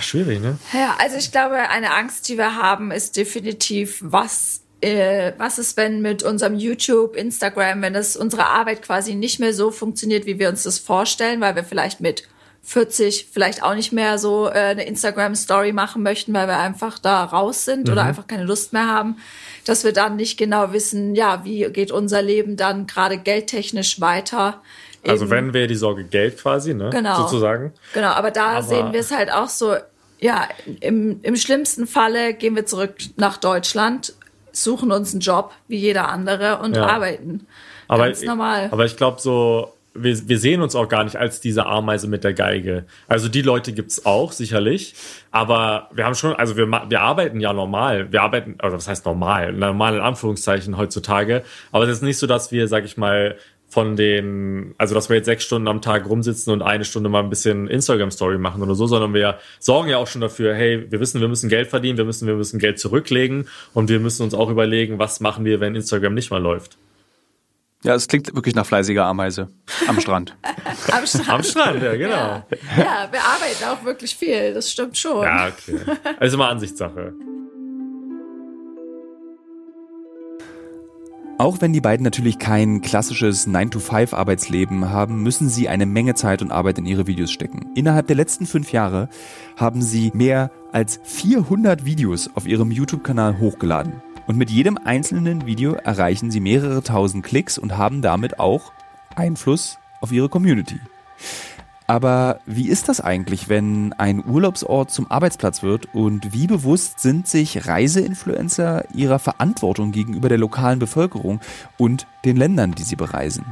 Schwierig, ne? Ja, also ich glaube, eine Angst, die wir haben, ist definitiv, was, äh, was ist, wenn mit unserem YouTube, Instagram, wenn das unsere Arbeit quasi nicht mehr so funktioniert, wie wir uns das vorstellen, weil wir vielleicht mit 40 vielleicht auch nicht mehr so äh, eine Instagram-Story machen möchten, weil wir einfach da raus sind oder einfach keine Lust mehr haben, dass wir dann nicht genau wissen, ja, wie geht unser Leben dann gerade geldtechnisch weiter. Also wenn wäre die Sorge Geld quasi, ne? Genau. Sozusagen. Genau, aber da Aber- sehen wir es halt auch so, ja, im, im schlimmsten Falle gehen wir zurück nach Deutschland, suchen uns einen Job wie jeder andere und Ja. arbeiten. Aber, Ganz normal. Aber ich glaube so, wir, wir sehen uns auch gar nicht als diese Ameise mit der Geige. Also die Leute gibt's auch, sicherlich. Aber wir haben schon, also wir, wir arbeiten ja normal. Wir arbeiten, oder was heißt normal? Normal in Anführungszeichen heutzutage. Aber es ist nicht so, dass wir, sag ich mal, von den, also dass wir jetzt sechs Stunden am Tag rumsitzen und eine Stunde mal ein bisschen Instagram-Story machen oder so, sondern wir sorgen ja auch schon dafür, hey, wir wissen, wir müssen Geld verdienen, wir müssen, wir müssen Geld zurücklegen und wir müssen uns auch überlegen, was machen wir, wenn Instagram nicht mal läuft. Ja, es klingt wirklich nach fleißiger Ameise am Strand. Am Strand. Am Strand, ja, genau. Ja. ja, wir arbeiten auch wirklich viel, das stimmt schon. Ja, okay. Also immer Ansichtssache. Auch wenn die beiden natürlich kein klassisches 9-to-5-Arbeitsleben haben, müssen sie eine Menge Zeit und Arbeit in ihre Videos stecken. Innerhalb der letzten fünf Jahre haben sie mehr als 400 Videos auf ihrem YouTube-Kanal hochgeladen. Und mit jedem einzelnen Video erreichen sie mehrere tausend Klicks und haben damit auch Einfluss auf ihre Community. Aber wie ist das eigentlich, wenn ein Urlaubsort zum Arbeitsplatz wird und wie bewusst sind sich Reiseinfluencer ihrer Verantwortung gegenüber der lokalen Bevölkerung und den Ländern, die sie bereisen?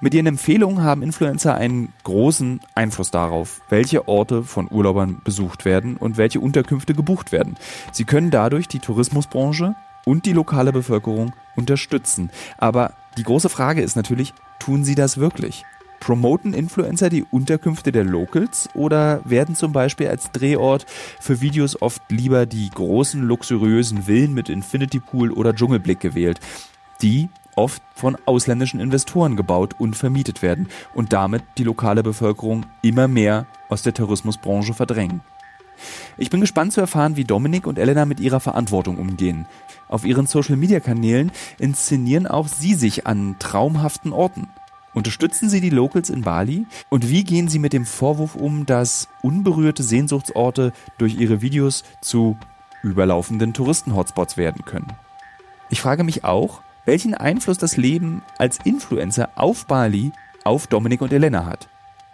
Mit ihren Empfehlungen haben Influencer einen großen Einfluss darauf, welche Orte von Urlaubern besucht werden und welche Unterkünfte gebucht werden. Sie können dadurch die Tourismusbranche und die lokale Bevölkerung unterstützen. Aber die große Frage ist natürlich, tun sie das wirklich? Promoten Influencer die Unterkünfte der Locals oder werden zum Beispiel als Drehort für Videos oft lieber die großen luxuriösen Villen mit Infinity Pool oder Dschungelblick gewählt, die oft von ausländischen Investoren gebaut und vermietet werden und damit die lokale Bevölkerung immer mehr aus der Tourismusbranche verdrängen. Ich bin gespannt zu erfahren, wie Dominik und Elena mit ihrer Verantwortung umgehen. Auf ihren Social-Media-Kanälen inszenieren auch sie sich an traumhaften Orten. Unterstützen Sie die Locals in Bali? Und wie gehen Sie mit dem Vorwurf um, dass unberührte Sehnsuchtsorte durch Ihre Videos zu überlaufenden Touristen-Hotspots werden können? Ich frage mich auch, welchen Einfluss das Leben als Influencer auf Bali auf Dominik und Elena hat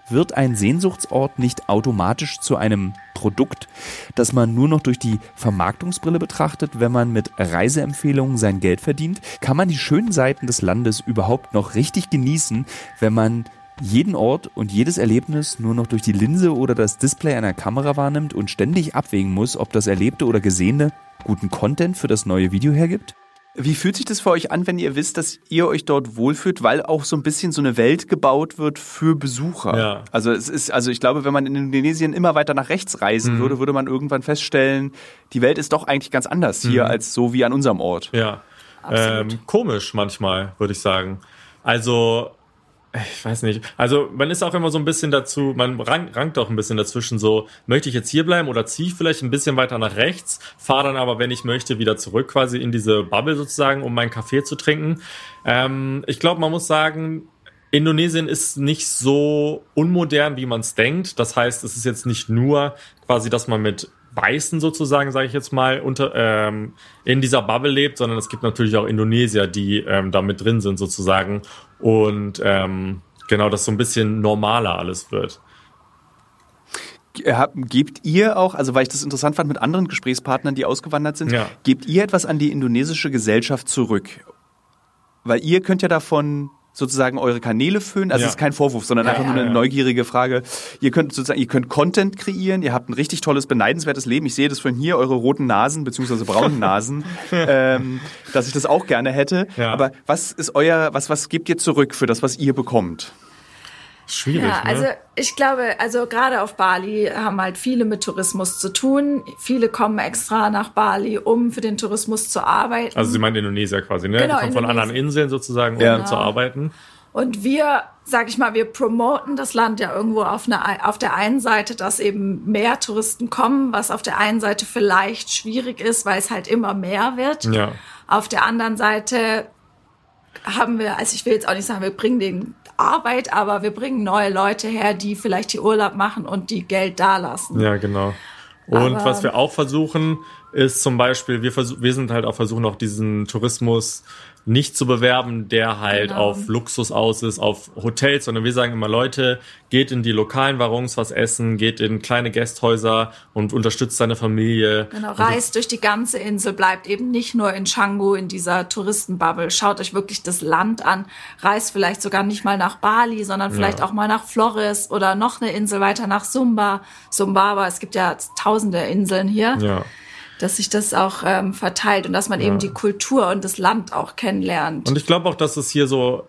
wird ein Sehnsuchtsort nicht automatisch zu einem Produkt, das man nur noch durch die Vermarktungsbrille betrachtet, wenn man mit Reiseempfehlungen sein Geld verdient? Kann man die schönen Seiten des Landes überhaupt noch richtig genießen, wenn man jeden Ort und jedes Erlebnis nur noch durch die Linse oder das Display einer Kamera wahrnimmt und ständig abwägen muss, ob das Erlebte oder Gesehene guten Content für das neue Video hergibt? Wie fühlt sich das für euch an, wenn ihr wisst, dass ihr euch dort wohlfühlt, weil auch so ein bisschen so eine Welt gebaut wird für Besucher? Ja. Also es ist, also ich glaube, wenn man in Indonesien immer weiter nach rechts reisen mhm. würde, würde man irgendwann feststellen, die Welt ist doch eigentlich ganz anders hier mhm. als so wie an unserem Ort. Ja. Ähm, komisch manchmal, würde ich sagen. Also ich weiß nicht. Also man ist auch immer so ein bisschen dazu, man rankt, rankt auch ein bisschen dazwischen so, möchte ich jetzt hier bleiben oder ziehe ich vielleicht ein bisschen weiter nach rechts, fahre dann aber, wenn ich möchte, wieder zurück quasi in diese Bubble sozusagen, um meinen Kaffee zu trinken. Ähm, ich glaube, man muss sagen, Indonesien ist nicht so unmodern, wie man es denkt. Das heißt, es ist jetzt nicht nur quasi, dass man mit Weißen sozusagen, sage ich jetzt mal, unter, ähm, in dieser Bubble lebt, sondern es gibt natürlich auch Indonesier, die ähm, da mit drin sind sozusagen und ähm, genau, dass so ein bisschen normaler alles wird. Gebt ihr auch, also weil ich das interessant fand mit anderen Gesprächspartnern, die ausgewandert sind, ja. gebt ihr etwas an die indonesische Gesellschaft zurück? Weil ihr könnt ja davon sozusagen eure Kanäle füllen. Also ja. es ist kein Vorwurf, sondern ja, einfach nur eine neugierige Frage. Ihr könnt sozusagen, ihr könnt Content kreieren, ihr habt ein richtig tolles, beneidenswertes Leben. Ich sehe das von hier, eure roten Nasen, beziehungsweise braunen Nasen, ähm, dass ich das auch gerne hätte. Aber was ist euer, was, was gebt ihr zurück für das, was ihr bekommt? Schwierig. Ja, ne? also ich glaube, also gerade auf Bali haben halt viele mit Tourismus zu tun. Viele kommen extra nach Bali, um für den Tourismus zu arbeiten. Also Sie meinen Indonesier quasi, ne? Genau, Die kommen von anderen Inseln sozusagen, um ja. zu arbeiten. Und wir, sag ich mal, wir promoten das Land ja irgendwo auf, eine, auf der einen Seite, dass eben mehr Touristen kommen, was auf der einen Seite vielleicht schwierig ist, weil es halt immer mehr wird. Ja. Auf der anderen Seite haben wir, also ich will jetzt auch nicht sagen, wir bringen den Arbeit, aber wir bringen neue Leute her, die vielleicht hier Urlaub machen und die Geld dalassen. Ja, genau. Und aber was wir auch versuchen, ist zum Beispiel, wir, versuch, wir sind halt auch versuchen, auch diesen Tourismus nicht zu bewerben, der halt genau. auf Luxus aus ist, auf Hotels, sondern wir sagen immer, Leute, geht in die lokalen Warungs was essen, geht in kleine Gästhäuser und unterstützt seine Familie. Genau, reist durch die ganze Insel, bleibt eben nicht nur in Canggu, in dieser Touristenbubble. Schaut euch wirklich das Land an, reist vielleicht sogar nicht mal nach Bali, sondern vielleicht ja. auch mal nach Flores oder noch eine Insel weiter nach Sumba, Sumbaba. Es gibt ja tausende Inseln hier. Ja dass sich das auch ähm, verteilt und dass man ja. eben die Kultur und das Land auch kennenlernt. Und ich glaube auch, dass es hier so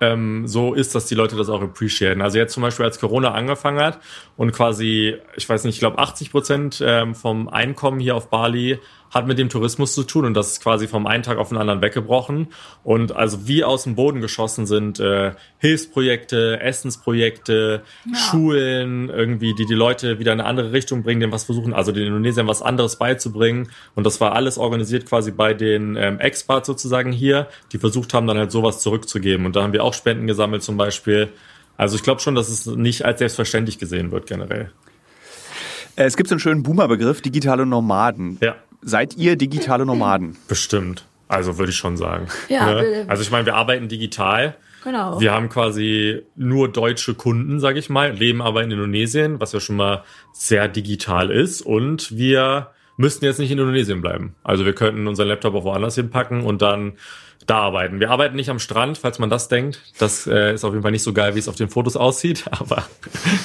ähm, so ist, dass die Leute das auch appreciaten. Also jetzt zum Beispiel, als Corona angefangen hat und quasi, ich weiß nicht, ich glaube 80 Prozent ähm, vom Einkommen hier auf Bali hat mit dem Tourismus zu tun und das ist quasi vom einen Tag auf den anderen weggebrochen. Und also wie aus dem Boden geschossen sind äh, Hilfsprojekte, Essensprojekte, ja. Schulen, irgendwie, die die Leute wieder in eine andere Richtung bringen, denen was versuchen, also den Indonesiern was anderes beizubringen. Und das war alles organisiert quasi bei den ähm, Expats sozusagen hier, die versucht haben, dann halt sowas zurückzugeben. Und da haben wir auch Spenden gesammelt zum Beispiel. Also ich glaube schon, dass es nicht als selbstverständlich gesehen wird generell. Äh, es gibt so einen schönen Boomer-Begriff, digitale Nomaden. Ja. Seid ihr digitale Nomaden? Bestimmt. Also würde ich schon sagen. Ja, ne? Also ich meine, wir arbeiten digital. Genau. Wir haben quasi nur deutsche Kunden, sage ich mal, leben aber in Indonesien, was ja schon mal sehr digital ist. Und wir müssten jetzt nicht in Indonesien bleiben. Also wir könnten unseren Laptop auch woanders hinpacken und dann da arbeiten. Wir arbeiten nicht am Strand, falls man das denkt. Das äh, ist auf jeden Fall nicht so geil, wie es auf den Fotos aussieht, aber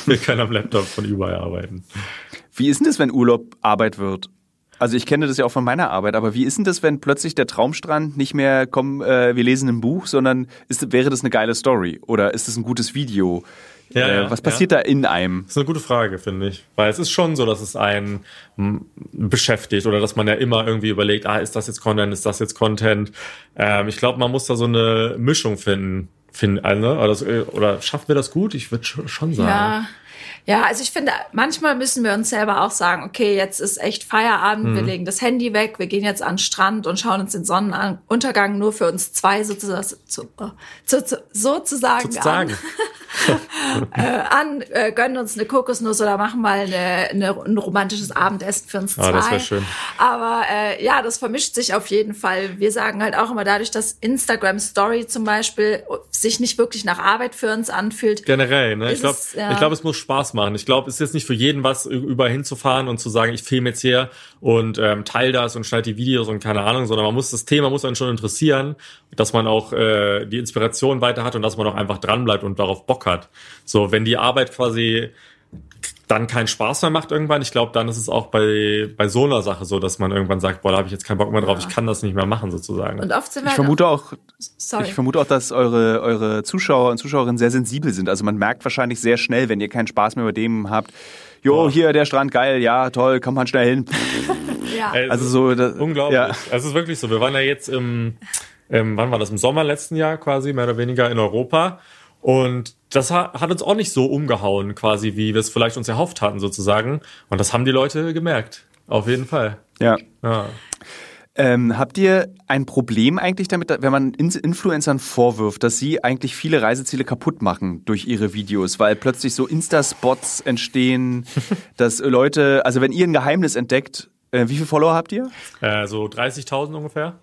wir können am Laptop von überall arbeiten. Wie ist denn das, wenn Urlaub Arbeit wird? Also ich kenne das ja auch von meiner Arbeit, aber wie ist denn das, wenn plötzlich der Traumstrand nicht mehr, komm, äh, wir lesen ein Buch, sondern ist, wäre das eine geile Story oder ist das ein gutes Video? Ja, äh, was passiert ja. da in einem? Das ist eine gute Frage, finde ich. Weil es ist schon so, dass es einen beschäftigt oder dass man ja immer irgendwie überlegt, ah, ist das jetzt Content, ist das jetzt Content? Ähm, ich glaube, man muss da so eine Mischung finden. finden also, oder, oder schaffen wir das gut? Ich würde schon sagen. Ja. Ja, also ich finde, manchmal müssen wir uns selber auch sagen, okay, jetzt ist echt Feierabend, mhm. wir legen das Handy weg, wir gehen jetzt an den Strand und schauen uns den Sonnenuntergang nur für uns zwei sozusagen, zu, zu, zu, sozusagen, sozusagen. an, äh, an äh, gönnen uns eine Kokosnuss oder machen mal eine, eine, ein romantisches Abendessen für uns zwei. Ah, das wäre schön. Aber äh, ja, das vermischt sich auf jeden Fall. Wir sagen halt auch immer dadurch, dass Instagram Story zum Beispiel sich nicht wirklich nach Arbeit für uns anfühlt. Generell, ne? Ich glaube, ja. ich glaube, es muss Spaß machen. Ich glaube, es ist jetzt nicht für jeden was, überall hinzufahren und zu sagen, ich filme jetzt hier und ähm, teile das und schneide die Videos und keine Ahnung, sondern man muss das Thema muss einen schon interessieren, dass man auch äh, die Inspiration weiter hat und dass man auch einfach dranbleibt und darauf Bock hat. So, wenn die Arbeit quasi dann keinen Spaß mehr macht irgendwann. Ich glaube, dann ist es auch bei, bei so einer Sache so, dass man irgendwann sagt, boah, da habe ich jetzt keinen Bock mehr drauf, ja. ich kann das nicht mehr machen sozusagen. Und oft sind wir ich vermute auch, sorry. ich vermute auch, dass eure, eure Zuschauer und Zuschauerinnen sehr sensibel sind. Also man merkt wahrscheinlich sehr schnell, wenn ihr keinen Spaß mehr bei dem habt, jo, hier der Strand, geil, ja, toll, kommt man schnell hin. ja. Also so, das, unglaublich. Ja. Es ist wirklich so. Wir waren ja jetzt im, im, wann war das? Im Sommer letzten Jahr quasi, mehr oder weniger in Europa. Und das hat uns auch nicht so umgehauen, quasi, wie wir es vielleicht uns erhofft hatten, sozusagen. Und das haben die Leute gemerkt. Auf jeden Fall. Ja. ja. Ähm, habt ihr ein Problem eigentlich damit, wenn man Influencern vorwirft, dass sie eigentlich viele Reiseziele kaputt machen durch ihre Videos, weil plötzlich so Insta-Spots entstehen, dass Leute, also wenn ihr ein Geheimnis entdeckt, äh, wie viele Follower habt ihr? Äh, so 30.000 ungefähr.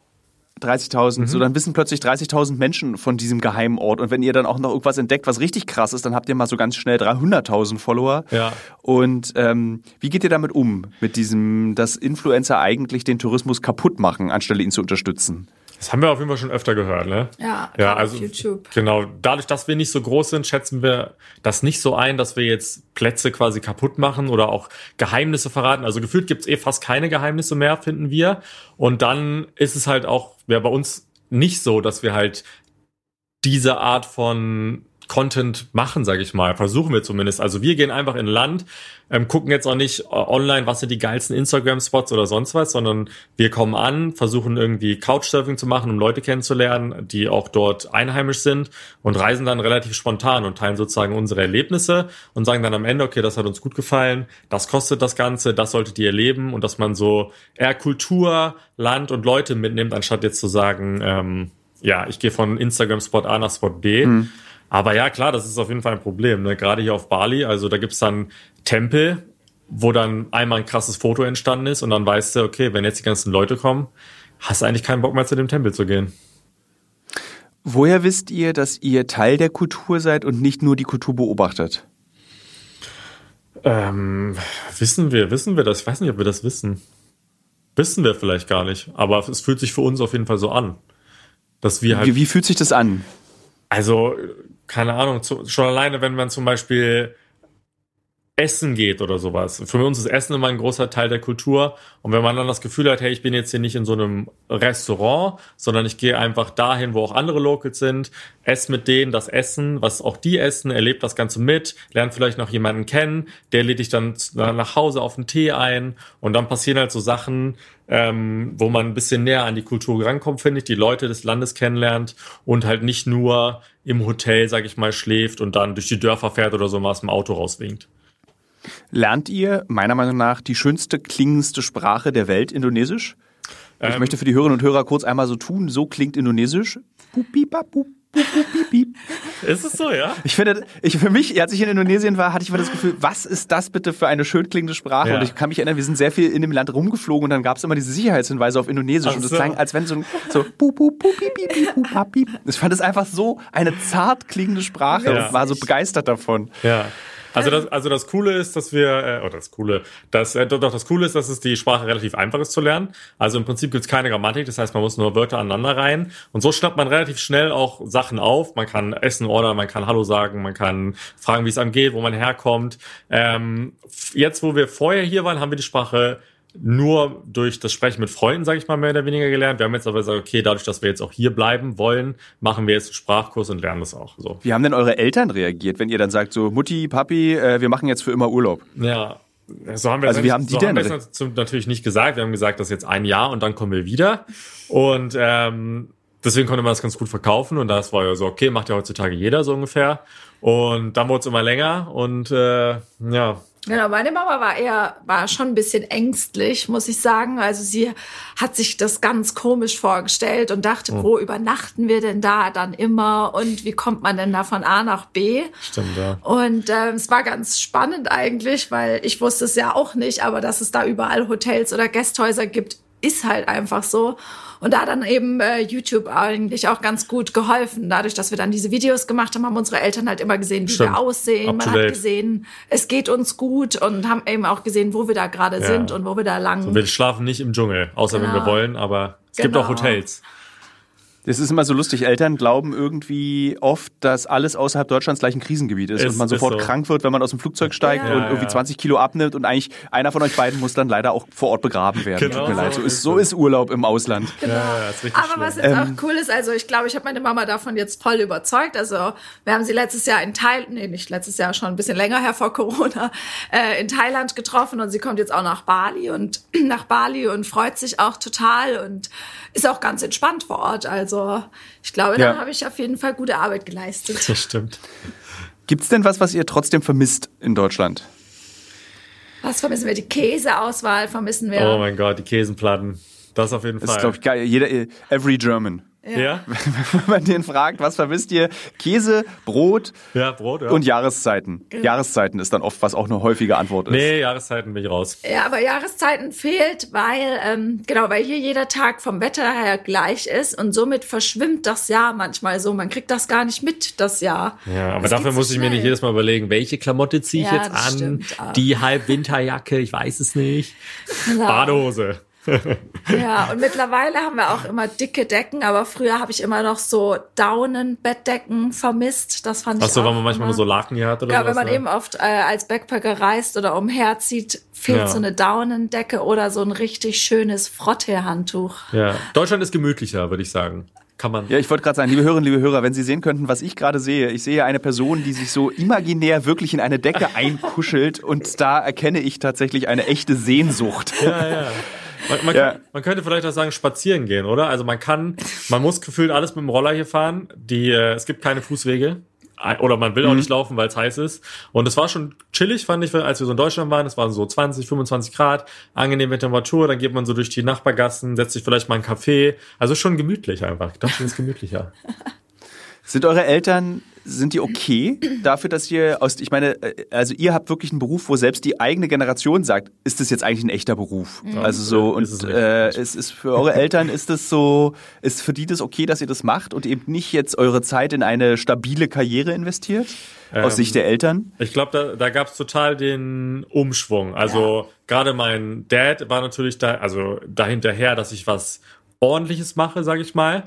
30.000. Mhm. So, dann wissen plötzlich 30.000 Menschen von diesem geheimen Ort. Und wenn ihr dann auch noch irgendwas entdeckt, was richtig krass ist, dann habt ihr mal so ganz schnell 300.000 Follower. Ja. Und ähm, wie geht ihr damit um? Mit diesem, dass Influencer eigentlich den Tourismus kaputt machen, anstelle ihn zu unterstützen? Das haben wir auf jeden Fall schon öfter gehört, ne? Ja, ja also YouTube. Genau. Dadurch, dass wir nicht so groß sind, schätzen wir das nicht so ein, dass wir jetzt Plätze quasi kaputt machen oder auch Geheimnisse verraten. Also gefühlt gibt's eh fast keine Geheimnisse mehr, finden wir. Und dann ist es halt auch, wäre bei uns nicht so, dass wir halt diese Art von Content machen, sage ich mal. Versuchen wir zumindest. Also wir gehen einfach in Land, ähm, gucken jetzt auch nicht äh, online, was sind die geilsten Instagram-Spots oder sonst was, sondern wir kommen an, versuchen irgendwie Couchsurfing zu machen, um Leute kennenzulernen, die auch dort einheimisch sind und reisen dann relativ spontan und teilen sozusagen unsere Erlebnisse und sagen dann am Ende, okay, das hat uns gut gefallen, das kostet das Ganze, das solltet ihr erleben und dass man so eher Kultur, Land und Leute mitnimmt, anstatt jetzt zu sagen, ähm, ja, ich gehe von Instagram-Spot A nach Spot B. Mhm aber ja, klar, das ist auf jeden Fall ein Problem. Ne? Gerade hier auf Bali, also da gibt's dann Tempel, wo dann einmal ein krasses Foto entstanden ist und dann weißt du, okay, wenn jetzt die ganzen Leute kommen, hast du eigentlich keinen Bock mehr zu dem Tempel zu gehen. Woher wisst ihr, dass ihr Teil der Kultur seid und nicht nur die Kultur beobachtet? Ähm, wissen wir, wissen wir das? Ich weiß nicht, ob wir das wissen. Wissen wir vielleicht gar nicht, aber es fühlt sich für uns auf jeden Fall so an. Dass wir halt wie, wie fühlt sich das an? Also, keine Ahnung, zu, schon alleine, wenn man zum Beispiel essen geht oder sowas. Für uns ist Essen immer ein großer Teil der Kultur. Und wenn man dann das Gefühl hat, hey, ich bin jetzt hier nicht in so einem Restaurant, sondern ich gehe einfach dahin, wo auch andere Locals sind, esse mit denen das Essen, was auch die essen, erlebt das Ganze mit, lernt vielleicht noch jemanden kennen, der lädt dich dann nach Hause auf einen Tee ein und dann passieren halt so Sachen, ähm, wo man ein bisschen näher an die Kultur rankommt, finde ich, die Leute des Landes kennenlernt und halt nicht nur im Hotel, sag ich mal, schläft und dann durch die Dörfer fährt oder so mal aus dem Auto rauswinkt. Lernt ihr meiner Meinung nach die schönste klingendste Sprache der Welt, Indonesisch? Ich Ähm. möchte für die Hörerinnen und Hörer kurz einmal so tun, so klingt Indonesisch. Ist es so, ja? Ich finde, ich, für mich, als ich in Indonesien war, hatte ich immer das Gefühl, was ist das bitte für eine schön klingende Sprache? Ja. Und ich kann mich erinnern, wir sind sehr viel in dem Land rumgeflogen und dann gab es immer diese Sicherheitshinweise auf Indonesisch Ach und es so. klang, als wenn so ein so. Ich fand es einfach so eine zart klingende Sprache Ja. und war so begeistert davon. Ja. Also das, also das Coole ist, dass wir, äh, oder das Coole, das, äh, doch das Coole ist, dass es die Sprache relativ einfach ist zu lernen. Also im Prinzip gibt's keine Grammatik, das heißt, man muss nur Wörter aneinander rein. Und so schnappt man relativ schnell auch Sachen auf. Man kann Essen ordern, man kann Hallo sagen, man kann fragen, wie es einem geht, wo man herkommt. Ähm, jetzt, wo wir vorher hier waren, haben wir die Sprache nur durch das Sprechen mit Freunden, sage ich mal, mehr oder weniger gelernt. Wir haben jetzt aber gesagt, okay, dadurch, dass wir jetzt auch hier bleiben wollen, machen wir jetzt einen Sprachkurs und lernen das auch. So. Wie haben denn eure Eltern reagiert, wenn ihr dann sagt, so Mutti, Papi, äh, wir machen jetzt für immer Urlaub? Ja. So haben wir Also wie haben die so denn haben wir natürlich nicht gesagt. Wir haben gesagt, das ist jetzt ein Jahr und dann kommen wir wieder. Und ähm, deswegen konnte man das ganz gut verkaufen. Und das war ja so, okay, macht ja heutzutage jeder so ungefähr. Und dann wurde es immer länger und äh, ja, Genau, meine Mama war eher, war schon ein bisschen ängstlich, muss ich sagen. Also sie hat sich das ganz komisch vorgestellt und dachte, Hm. wo übernachten wir denn da dann immer und wie kommt man denn da von A nach B? stimmt, ja. Und ähm, es war ganz spannend eigentlich, weil ich wusste es ja auch nicht, aber dass es da überall Hotels oder Gästhäuser gibt, ist halt einfach so. Und da dann eben äh, YouTube eigentlich auch ganz gut geholfen. Dadurch, dass wir dann diese Videos gemacht haben, haben unsere Eltern halt immer gesehen, wie Stimmt. wir aussehen. Man hat gesehen, es geht uns gut und haben eben auch gesehen, wo wir da gerade Ja. sind und wo wir da lang. Und wir schlafen nicht im Dschungel, außer wenn Genau. wir wollen, aber es gibt Genau. auch Hotels. Es ist immer so lustig, Eltern glauben irgendwie oft, dass alles außerhalb Deutschlands gleich ein Krisengebiet ist Ist- und man sofort so. krank wird, wenn man aus dem Flugzeug steigt Ja. und irgendwie Ja. 20 Kilo abnimmt und eigentlich einer von euch beiden muss dann leider auch vor Ort begraben werden. Genau Tut mir leid, so ist, so ist Urlaub im Ausland. Ja, ja, ist richtig Aber was jetzt Ähm, auch cool ist, also ich glaube, ich habe meine Mama davon jetzt voll überzeugt. Also wir haben sie letztes Jahr in Thailand, nee, nicht letztes Jahr, schon ein bisschen länger her vor Corona, äh, in Thailand getroffen und sie kommt jetzt auch nach Bali und nach Bali und freut sich auch total und ist auch ganz entspannt vor Ort. Also ich glaube, Ja. da habe ich auf jeden Fall gute Arbeit geleistet. Das stimmt. Gibt's denn was, was ihr trotzdem vermisst in Deutschland? Was vermissen wir? Die Käseauswahl vermissen wir. Oh mein Gott, die Käsenplatten. Das auf jeden Das ist, Fall. glaube ich, geil. Jeder, every German. Ja? Wenn man den fragt, was vermisst ihr? Käse, Brot ja, Brot, ja. und Jahreszeiten. Jahreszeiten ist dann oft, was auch eine häufige Antwort ist. nee, Jahreszeiten bin ich raus. Ja, aber Jahreszeiten fehlt, weil, ähm, genau, weil hier jeder Tag vom Wetter her gleich ist und somit verschwimmt das Jahr manchmal so. Man kriegt das gar nicht mit, das Jahr. Ja, aber Es dafür muss ich mir nicht jedes Mal überlegen, welche Klamotte ziehe ich Ja, jetzt das an? Die Halbwinterjacke, ich weiß es nicht. Genau. Badehose. Ja, und mittlerweile haben wir auch immer dicke Decken, aber früher habe ich immer noch so Daunenbettdecken vermisst. Das fand ich Achso, auch weil man manchmal nur so Laken hier hat oder Ja, wenn man ne? eben oft äh, als Backpacker reist oder umherzieht, fehlt Ja. so eine Daunendecke oder so ein richtig schönes Frottee-Handtuch. Ja, Deutschland ist gemütlicher, würde ich sagen. Kann man. Ja, ich wollte gerade sagen, liebe Hörerinnen, liebe Hörer, wenn Sie sehen könnten, was ich gerade sehe, ich sehe eine Person, die sich so imaginär wirklich in eine Decke einkuschelt und da erkenne ich tatsächlich eine echte Sehnsucht. Ja, ja. Man, man, Ja. kann, man könnte vielleicht auch sagen, spazieren gehen, oder? Also man kann, man muss gefühlt alles mit dem Roller hier fahren. Die, äh, es gibt keine Fußwege. Oder man will auch nicht laufen, weil es heiß ist. Und es war schon chillig, fand ich, als wir so in Deutschland waren. Es waren so 20, 25 Grad, angenehme Temperatur. Dann geht man so durch die Nachbargassen, setzt sich vielleicht mal einen Kaffee. Also schon gemütlich einfach. Deutschland ist gemütlicher. Sind eure Eltern, sind die okay dafür, dass ihr aus, ich meine, äh, also ihr habt wirklich einen Beruf, wo selbst die eigene Generation sagt, ist das jetzt eigentlich ein echter Beruf? Also so, und Ist es äh, es ist für eure Eltern, ist das so, ist für die das okay, dass ihr das macht und eben nicht jetzt eure Zeit in eine stabile Karriere investiert? Aus Ähm, Sicht der Eltern? Ich glaube, da, da gab es total den Umschwung. Also gerade mein Dad war natürlich da, also dahinterher, dass ich was Ordentliches mache, sage ich mal.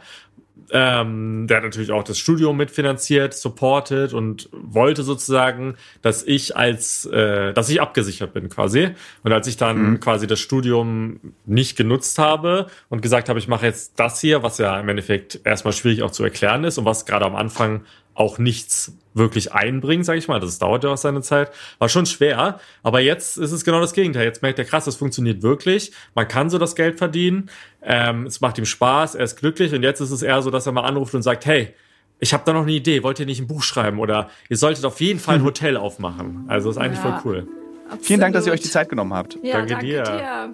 Ähm, der hat natürlich auch das Studium mitfinanziert, supported und wollte sozusagen, dass ich als, äh, dass ich abgesichert bin quasi. Und als ich dann mhm. quasi das Studium nicht genutzt habe und gesagt habe, ich mache jetzt das hier, was ja im Endeffekt erstmal schwierig auch zu erklären ist und was gerade am Anfang auch nichts wirklich einbringt, sage ich mal. Das dauert ja auch seine Zeit. War schon schwer, aber jetzt ist es genau das Gegenteil. Jetzt merkt er krass, das funktioniert wirklich. Man kann so das Geld verdienen. Ähm, es macht ihm Spaß, er ist glücklich und jetzt ist es eher so, dass er mal anruft und sagt, hey, ich habe da noch eine Idee, wollt ihr nicht ein Buch schreiben oder ihr solltet auf jeden Fall ein Hotel aufmachen. Also ist eigentlich ja, voll cool. Absolut. Vielen Dank, dass ihr euch die Zeit genommen habt. Ja, danke, danke dir. dir.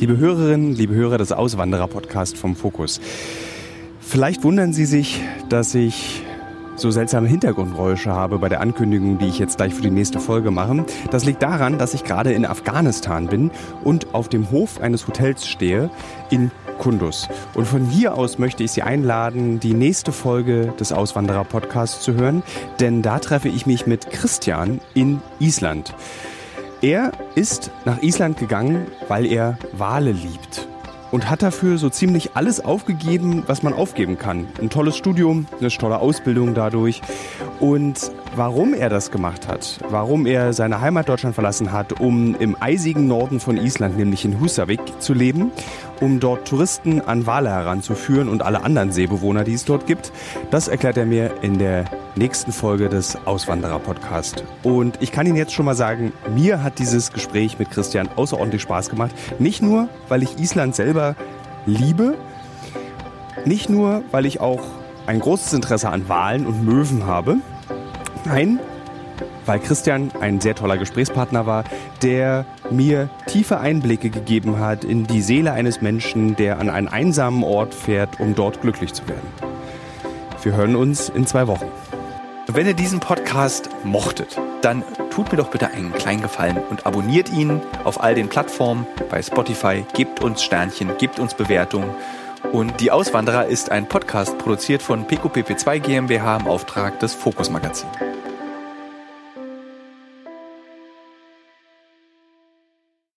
Liebe Hörerinnen, liebe Hörer des Auswanderer-Podcast vom Fokus. Vielleicht wundern Sie sich, dass ich so seltsame Hintergrundgeräusche habe bei der Ankündigung, die ich jetzt gleich für die nächste Folge mache. Das liegt daran, dass ich gerade in Afghanistan bin und auf dem Hof eines Hotels stehe in Kundus. Und von hier aus möchte ich Sie einladen, die nächste Folge des Auswanderer-Podcasts zu hören, denn da treffe ich mich mit Christian in Island. Er ist nach Island gegangen, weil er Wale liebt und hat dafür so ziemlich alles aufgegeben, was man aufgeben kann. Ein tolles Studium, eine tolle Ausbildung dadurch. Und warum er das gemacht hat, warum er seine Heimat Deutschland verlassen hat, um im eisigen Norden von Island, nämlich in Husavik, zu leben um dort Touristen an Wale heranzuführen und alle anderen Seebewohner, die es dort gibt. Das erklärt er mir in der nächsten Folge des Auswanderer-Podcast. Und ich kann Ihnen jetzt schon mal sagen, mir hat dieses Gespräch mit Christian außerordentlich Spaß gemacht. Nicht nur, weil ich Island selber liebe, nicht nur, weil ich auch ein großes Interesse an Walen und Möwen habe. Nein, weil Christian ein sehr toller Gesprächspartner war, der mir tiefe Einblicke gegeben hat in die Seele eines Menschen, der an einen einsamen Ort fährt, um dort glücklich zu werden. Wir hören uns in zwei Wochen. Wenn ihr diesen Podcast mochtet, dann tut mir doch bitte einen kleinen Gefallen und abonniert ihn auf all den Plattformen bei Spotify, gebt uns Sternchen, gebt uns Bewertungen. Und Die Auswanderer ist ein Podcast produziert von PQPP2 GmbH im Auftrag des Fokus Magazin.